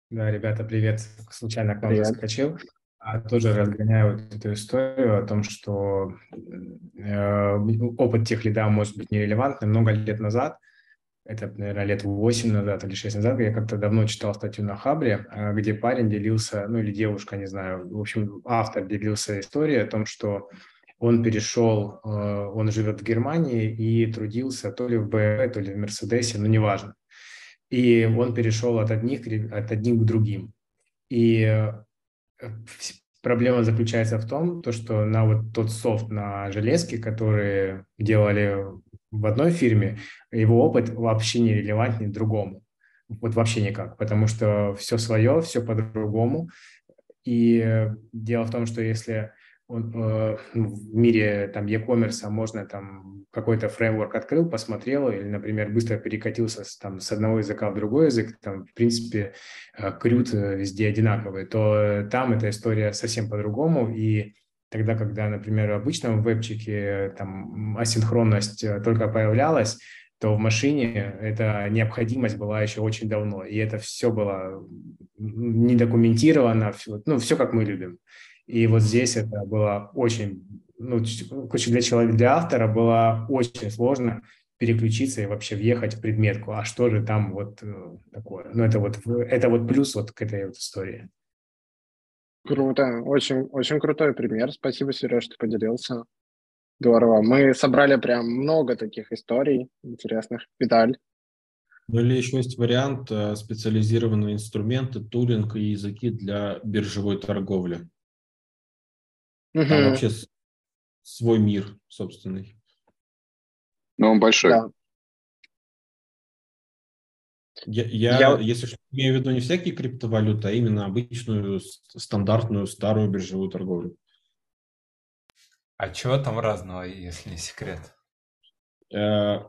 Да, ребята, привет. Случайно к вам привет. заскочил. А тоже разгоняю вот эту историю о том, что э, опыт тех лида может быть нерелевантным. Много лет назад это, наверное, лет 8 назад или 6 назад, я как-то давно читал статью на Хабре, а, где парень делился, ну или девушка, не знаю, в общем, автор делился историей о том, что он перешел, а, он живет в Германии и трудился то ли в BMW, то ли в Мерседесе, но неважно. И он перешел от одних, от одних к другим. И э, проблема заключается в том, то, что на вот тот софт на железке, который делали в одной фирме, его опыт вообще не релевантнее другому. Вот вообще никак, потому что все свое, все по-другому. И дело в том, что если он, э, ну, в мире там e-commerce можно там какой-то фреймворк открыл, посмотрел, или, например, быстро перекатился с, там, с одного языка в другой язык, там, в принципе, э, крют э, везде одинаковый, то там эта история совсем по-другому, и тогда, когда, например, в обычном вебчике там асинхронность только появлялась, то в машине эта необходимость была еще очень давно, и это все было не документировано, ну, все как мы любим. И вот здесь это было очень, ну, для человека, для автора было очень сложно переключиться и вообще въехать в предметку. А что же там вот э, такое? Ну, это вот, это вот плюс вот к этой вот истории. Круто, очень, очень крутой пример. Спасибо, Сереж, что поделился. Здорово. Мы собрали прям много таких историй интересных. Виталь. Ну или еще есть вариант э, специализированные инструменты, тулинг и языки для биржевой торговли. Угу. Там вообще свой мир собственный. Но он большой. Да. Я, я, я, если что, имею в виду не всякие криптовалюты, а именно обычную, стандартную, старую биржевую торговлю. А чего там разного, если не секрет? Э,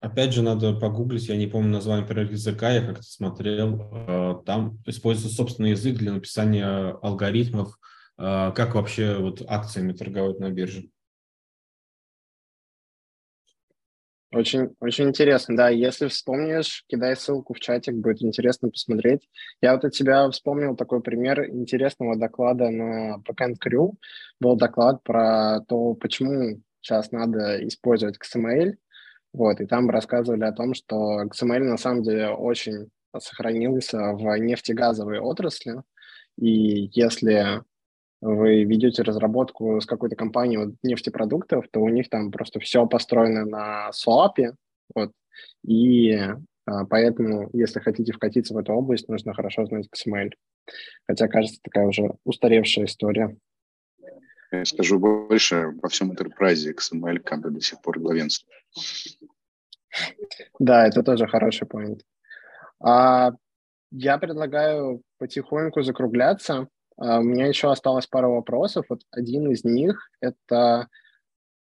опять же, надо погуглить, я не помню название языка, я как-то смотрел. Э, там используется собственный язык для написания алгоритмов, э, как вообще вот акциями торговать на бирже. Очень, очень интересно, да. Если вспомнишь, кидай ссылку в чатик, будет интересно посмотреть. Я вот от тебя вспомнил такой пример интересного доклада на Backend Crew. Был доклад про то, почему сейчас надо использовать XML. Вот, и там рассказывали о том, что XML на самом деле очень сохранился в нефтегазовой отрасли. И если вы ведете разработку с какой-то компанией вот, нефтепродуктов, то у них там просто все построено на SOAP, вот, и а, поэтому, если хотите вкатиться в эту область, нужно хорошо знать XML. Хотя, кажется, такая уже устаревшая история. Я скажу больше, во всем enterprise XML как бы до сих пор главенствует. Да, это тоже хороший поинт. А, я предлагаю потихоньку закругляться. А, у меня еще осталось пара вопросов. Вот один из них – это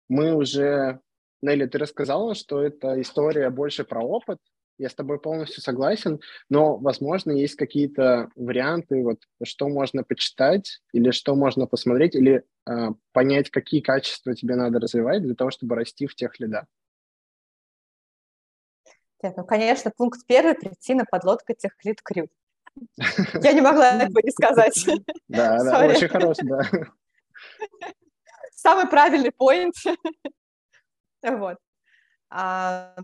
мы уже… Нелли, ты рассказала, что это история больше про опыт. Я с тобой полностью согласен, но, возможно, есть какие-то варианты, вот, что можно почитать или что можно посмотреть, или э, понять, какие качества тебе надо развивать для того, чтобы расти в тех лидах. Нет, ну, конечно, пункт первый – прийти на подлодку тех лид крю. Я не могла этого не сказать. *laughs* Да, да, очень хороший, да. Самый правильный поинт. Вот. А,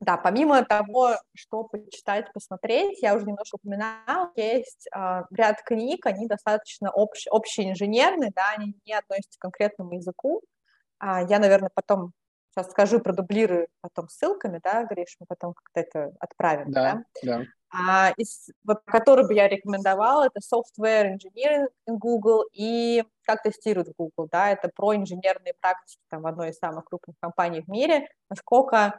да, помимо того, что почитать, посмотреть, я уже немножко упоминала, есть а, ряд книг, они достаточно общ, общеинженерные, да, они не относятся к конкретному языку. А, я, наверное, потом сейчас скажу, продублирую потом ссылками, да, Гриш, мы потом как-то это отправим, да? Да, да. А, из, вот, который бы я рекомендовала, это Software Engineering in Google и как тестируют Google, да, это про инженерные практики там в одной из самых крупных компаний в мире, насколько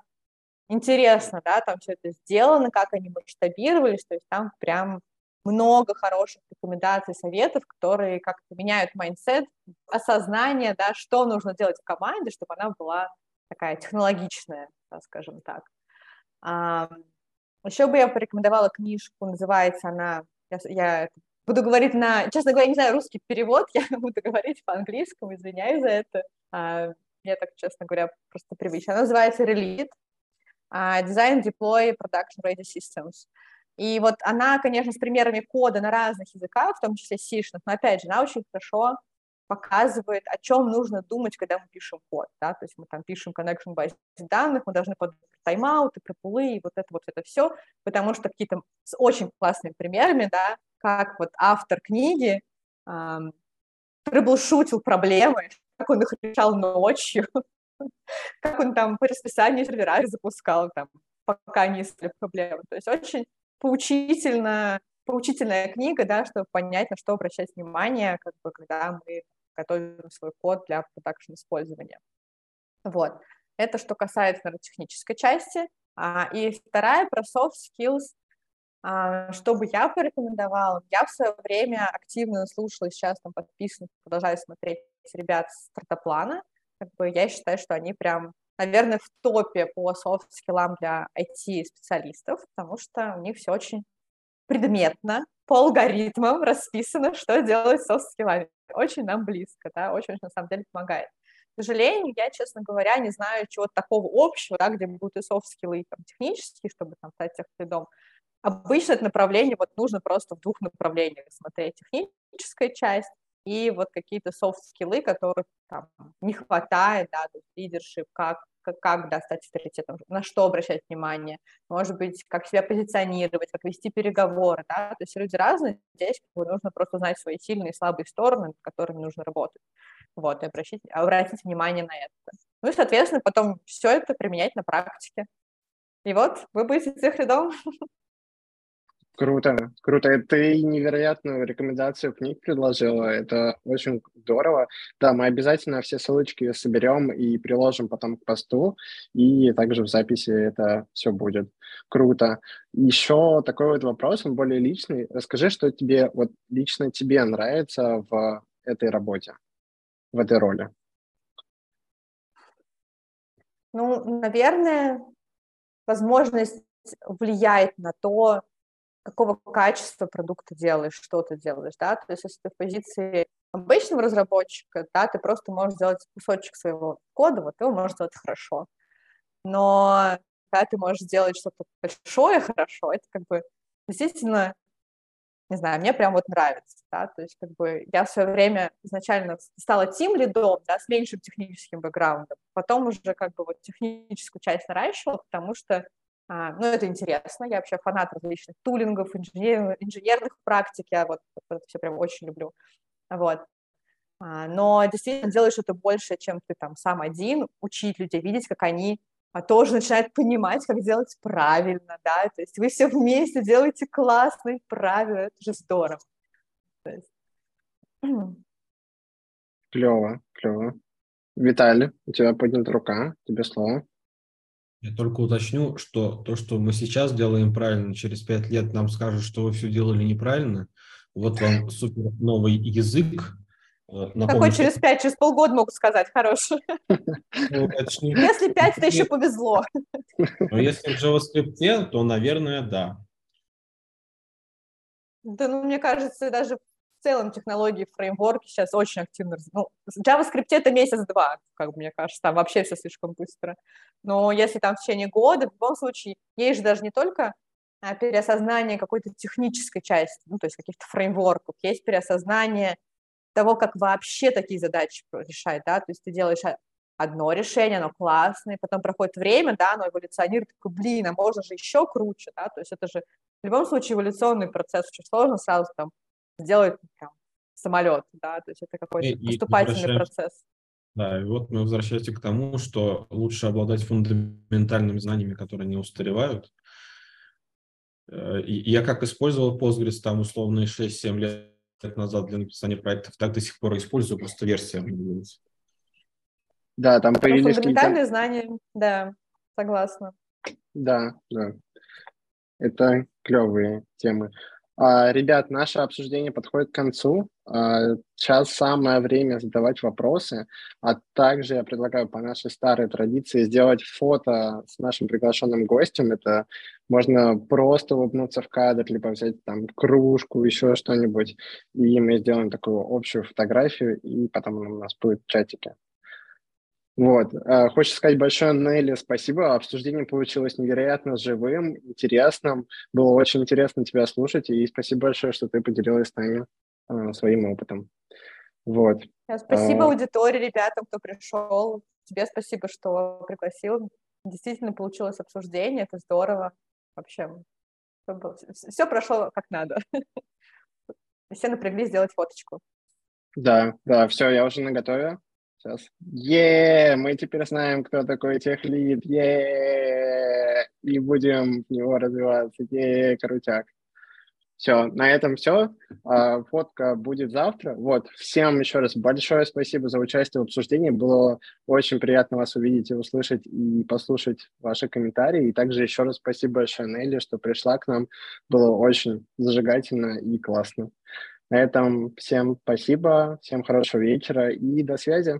интересно, да, там все это сделано, как они масштабировались, то есть там прям много хороших рекомендаций, советов, которые как-то меняют mindset, осознание, да, что нужно делать в команде, чтобы она была такая технологичная, да, скажем так. Еще бы я порекомендовала книжку, называется она, я, я буду говорить на, честно говоря, не знаю русский перевод, *laughs* я буду говорить по-английскому, извиняюсь за это. А, мне так, честно говоря, просто привычно. Она называется Relead, uh, Design, Deploy, Production Ready Systems. И вот она, конечно, с примерами кода на разных языках, в том числе c но опять же, она очень хорошо показывает, о чем нужно думать, когда мы пишем код. Да? То есть мы там пишем connection базе данных, мы должны про тайм-ауты, про и вот это вот это все, потому что какие-то с очень классными примерами, да, как вот автор книги эм, трэблшутил проблемы, как он их решал ночью, *laughs* как он там по расписанию сервера запускал, там, пока не искали проблемы. То есть очень поучительно, поучительная книга, да, чтобы понять, на что обращать внимание, как бы, когда мы готовим свой код для продакшн использования. Вот. Это что касается наверное, технической части. А, и вторая про soft skills. А, что бы я порекомендовала? Я в свое время активно слушала, сейчас там подписана, продолжаю смотреть ребят с Стратоплана. Как бы я считаю, что они прям, наверное, в топе по софт-скиллам для IT-специалистов, потому что у них все очень предметно, по алгоритмам расписано, что делать с софт-скиллами. Очень нам близко, да, очень, на самом деле помогает. К сожалению, я, честно говоря, не знаю чего-то такого общего, да, где будут и софт-скиллы, и там, технические, чтобы там стать техлидом. Обычно это направление вот нужно просто в двух направлениях смотреть. Техническая часть и вот какие-то софт-скиллы, которых там не хватает, да, лидершип, как как, да, стать авторитетом, на что обращать внимание, может быть, как себя позиционировать, как вести переговоры, да, то есть люди разные, здесь нужно просто знать свои сильные и слабые стороны, над которыми нужно работать, вот, и обратить, обратить внимание на это. Ну и, соответственно, потом все это применять на практике. И вот вы будете тех рядом. Круто, круто. Ты невероятную рекомендацию книг предложила. Это очень здорово. Да, мы обязательно все ссылочки соберем и приложим потом к посту, и также в записи это все будет. Круто. Еще такой вот вопрос, он более личный. Расскажи, что тебе, вот лично тебе нравится в этой работе, в этой роли. Ну, наверное, возможность влиять на то, какого качества продукта делаешь, что ты делаешь, да, то есть если ты в позиции обычного разработчика, да, ты просто можешь сделать кусочек своего кода, вот его можешь сделать хорошо, но когда ты можешь сделать что-то большое хорошо, это как бы действительно, не знаю, мне прям вот нравится, да, то есть как бы я в свое время изначально стала тим лидом, да, с меньшим техническим бэкграундом, потом уже как бы вот техническую часть наращивала, потому что ну, это интересно. Я вообще фанат различных тулингов, инженер, инженерных практик. Я вот это все прям очень люблю. Вот. А, но действительно делаешь это больше, чем ты там сам один, учить людей, видеть, как они а, тоже начинают понимать, как делать правильно, да, то есть вы все вместе делаете классно и правильно, это же здорово. *clears throat* Клево, клево. Виталий, у тебя поднята рука, тебе слово. Я только уточню, что то, что мы сейчас делаем правильно, через пять лет нам скажут, что вы все делали неправильно. Вот вам супер новый язык. Э, напомню, Какой через пять, через полгода могут сказать, хороший. *laughs* Ну. Если пять, то еще повезло. Но если в JavaScript, то, наверное, да. Да, ну, мне кажется, даже в целом технологии, фреймворки сейчас очень активно... Ну, в JavaScript это месяц-два, как мне кажется, там вообще все слишком быстро. Но если там в течение года, в любом случае, есть же даже не только а, переосознание какой-то технической части, ну, то есть каких-то фреймворков, есть переосознание того, как вообще такие задачи решать, да, то есть ты делаешь одно решение, оно классное, потом проходит время, да, оно эволюционирует, такой, блин, а можно же еще круче, да, то есть это же в любом случае эволюционный процесс, очень сложно сразу там сделать прям, самолет, да, то есть это какой-то и, поступательный процесс. Да, и вот мы возвращаемся к тому, что лучше обладать фундаментальными знаниями, которые не устаревают. Э, и я как использовал Postgres там условные 6-7 лет назад для написания проектов, так до сих пор использую, просто версия обновилась. Да, там появились... Фундаментальные знания, да, согласна. Да, да. Это клевые темы. А, ребят, наше обсуждение подходит к концу. А, сейчас самое время задавать вопросы, а также я предлагаю по нашей старой традиции сделать фото с нашим приглашенным гостем. Это можно просто улыбнуться в кадр, либо взять там кружку, еще что-нибудь, и мы сделаем такую общую фотографию, и потом у нас будет в чатике. Вот. Э, хочется сказать большое Нелли спасибо. Обсуждение получилось невероятно живым, интересным. Было очень интересно тебя слушать, и спасибо большое, что ты поделилась с нами э, своим опытом. Вот. Спасибо а... аудитории, ребятам, кто пришел. Тебе спасибо, что пригласил. Действительно получилось обсуждение, это здорово. Вообще, все прошло как надо. *laughs* Все напряглись сделать фоточку. Да, да, все, я уже наготове. Сейчас. Е, мы теперь знаем, кто такой техлид. Е, и будем в него развиваться. Е, крутяк. Все, на этом все. А, фотка будет завтра. Вот, всем еще раз большое спасибо за участие в обсуждении. Было очень приятно вас увидеть и услышать, и послушать ваши комментарии. И также еще раз спасибо Шанелли, что пришла к нам. Было очень зажигательно и классно. На этом всем спасибо, всем хорошего вечера и до связи.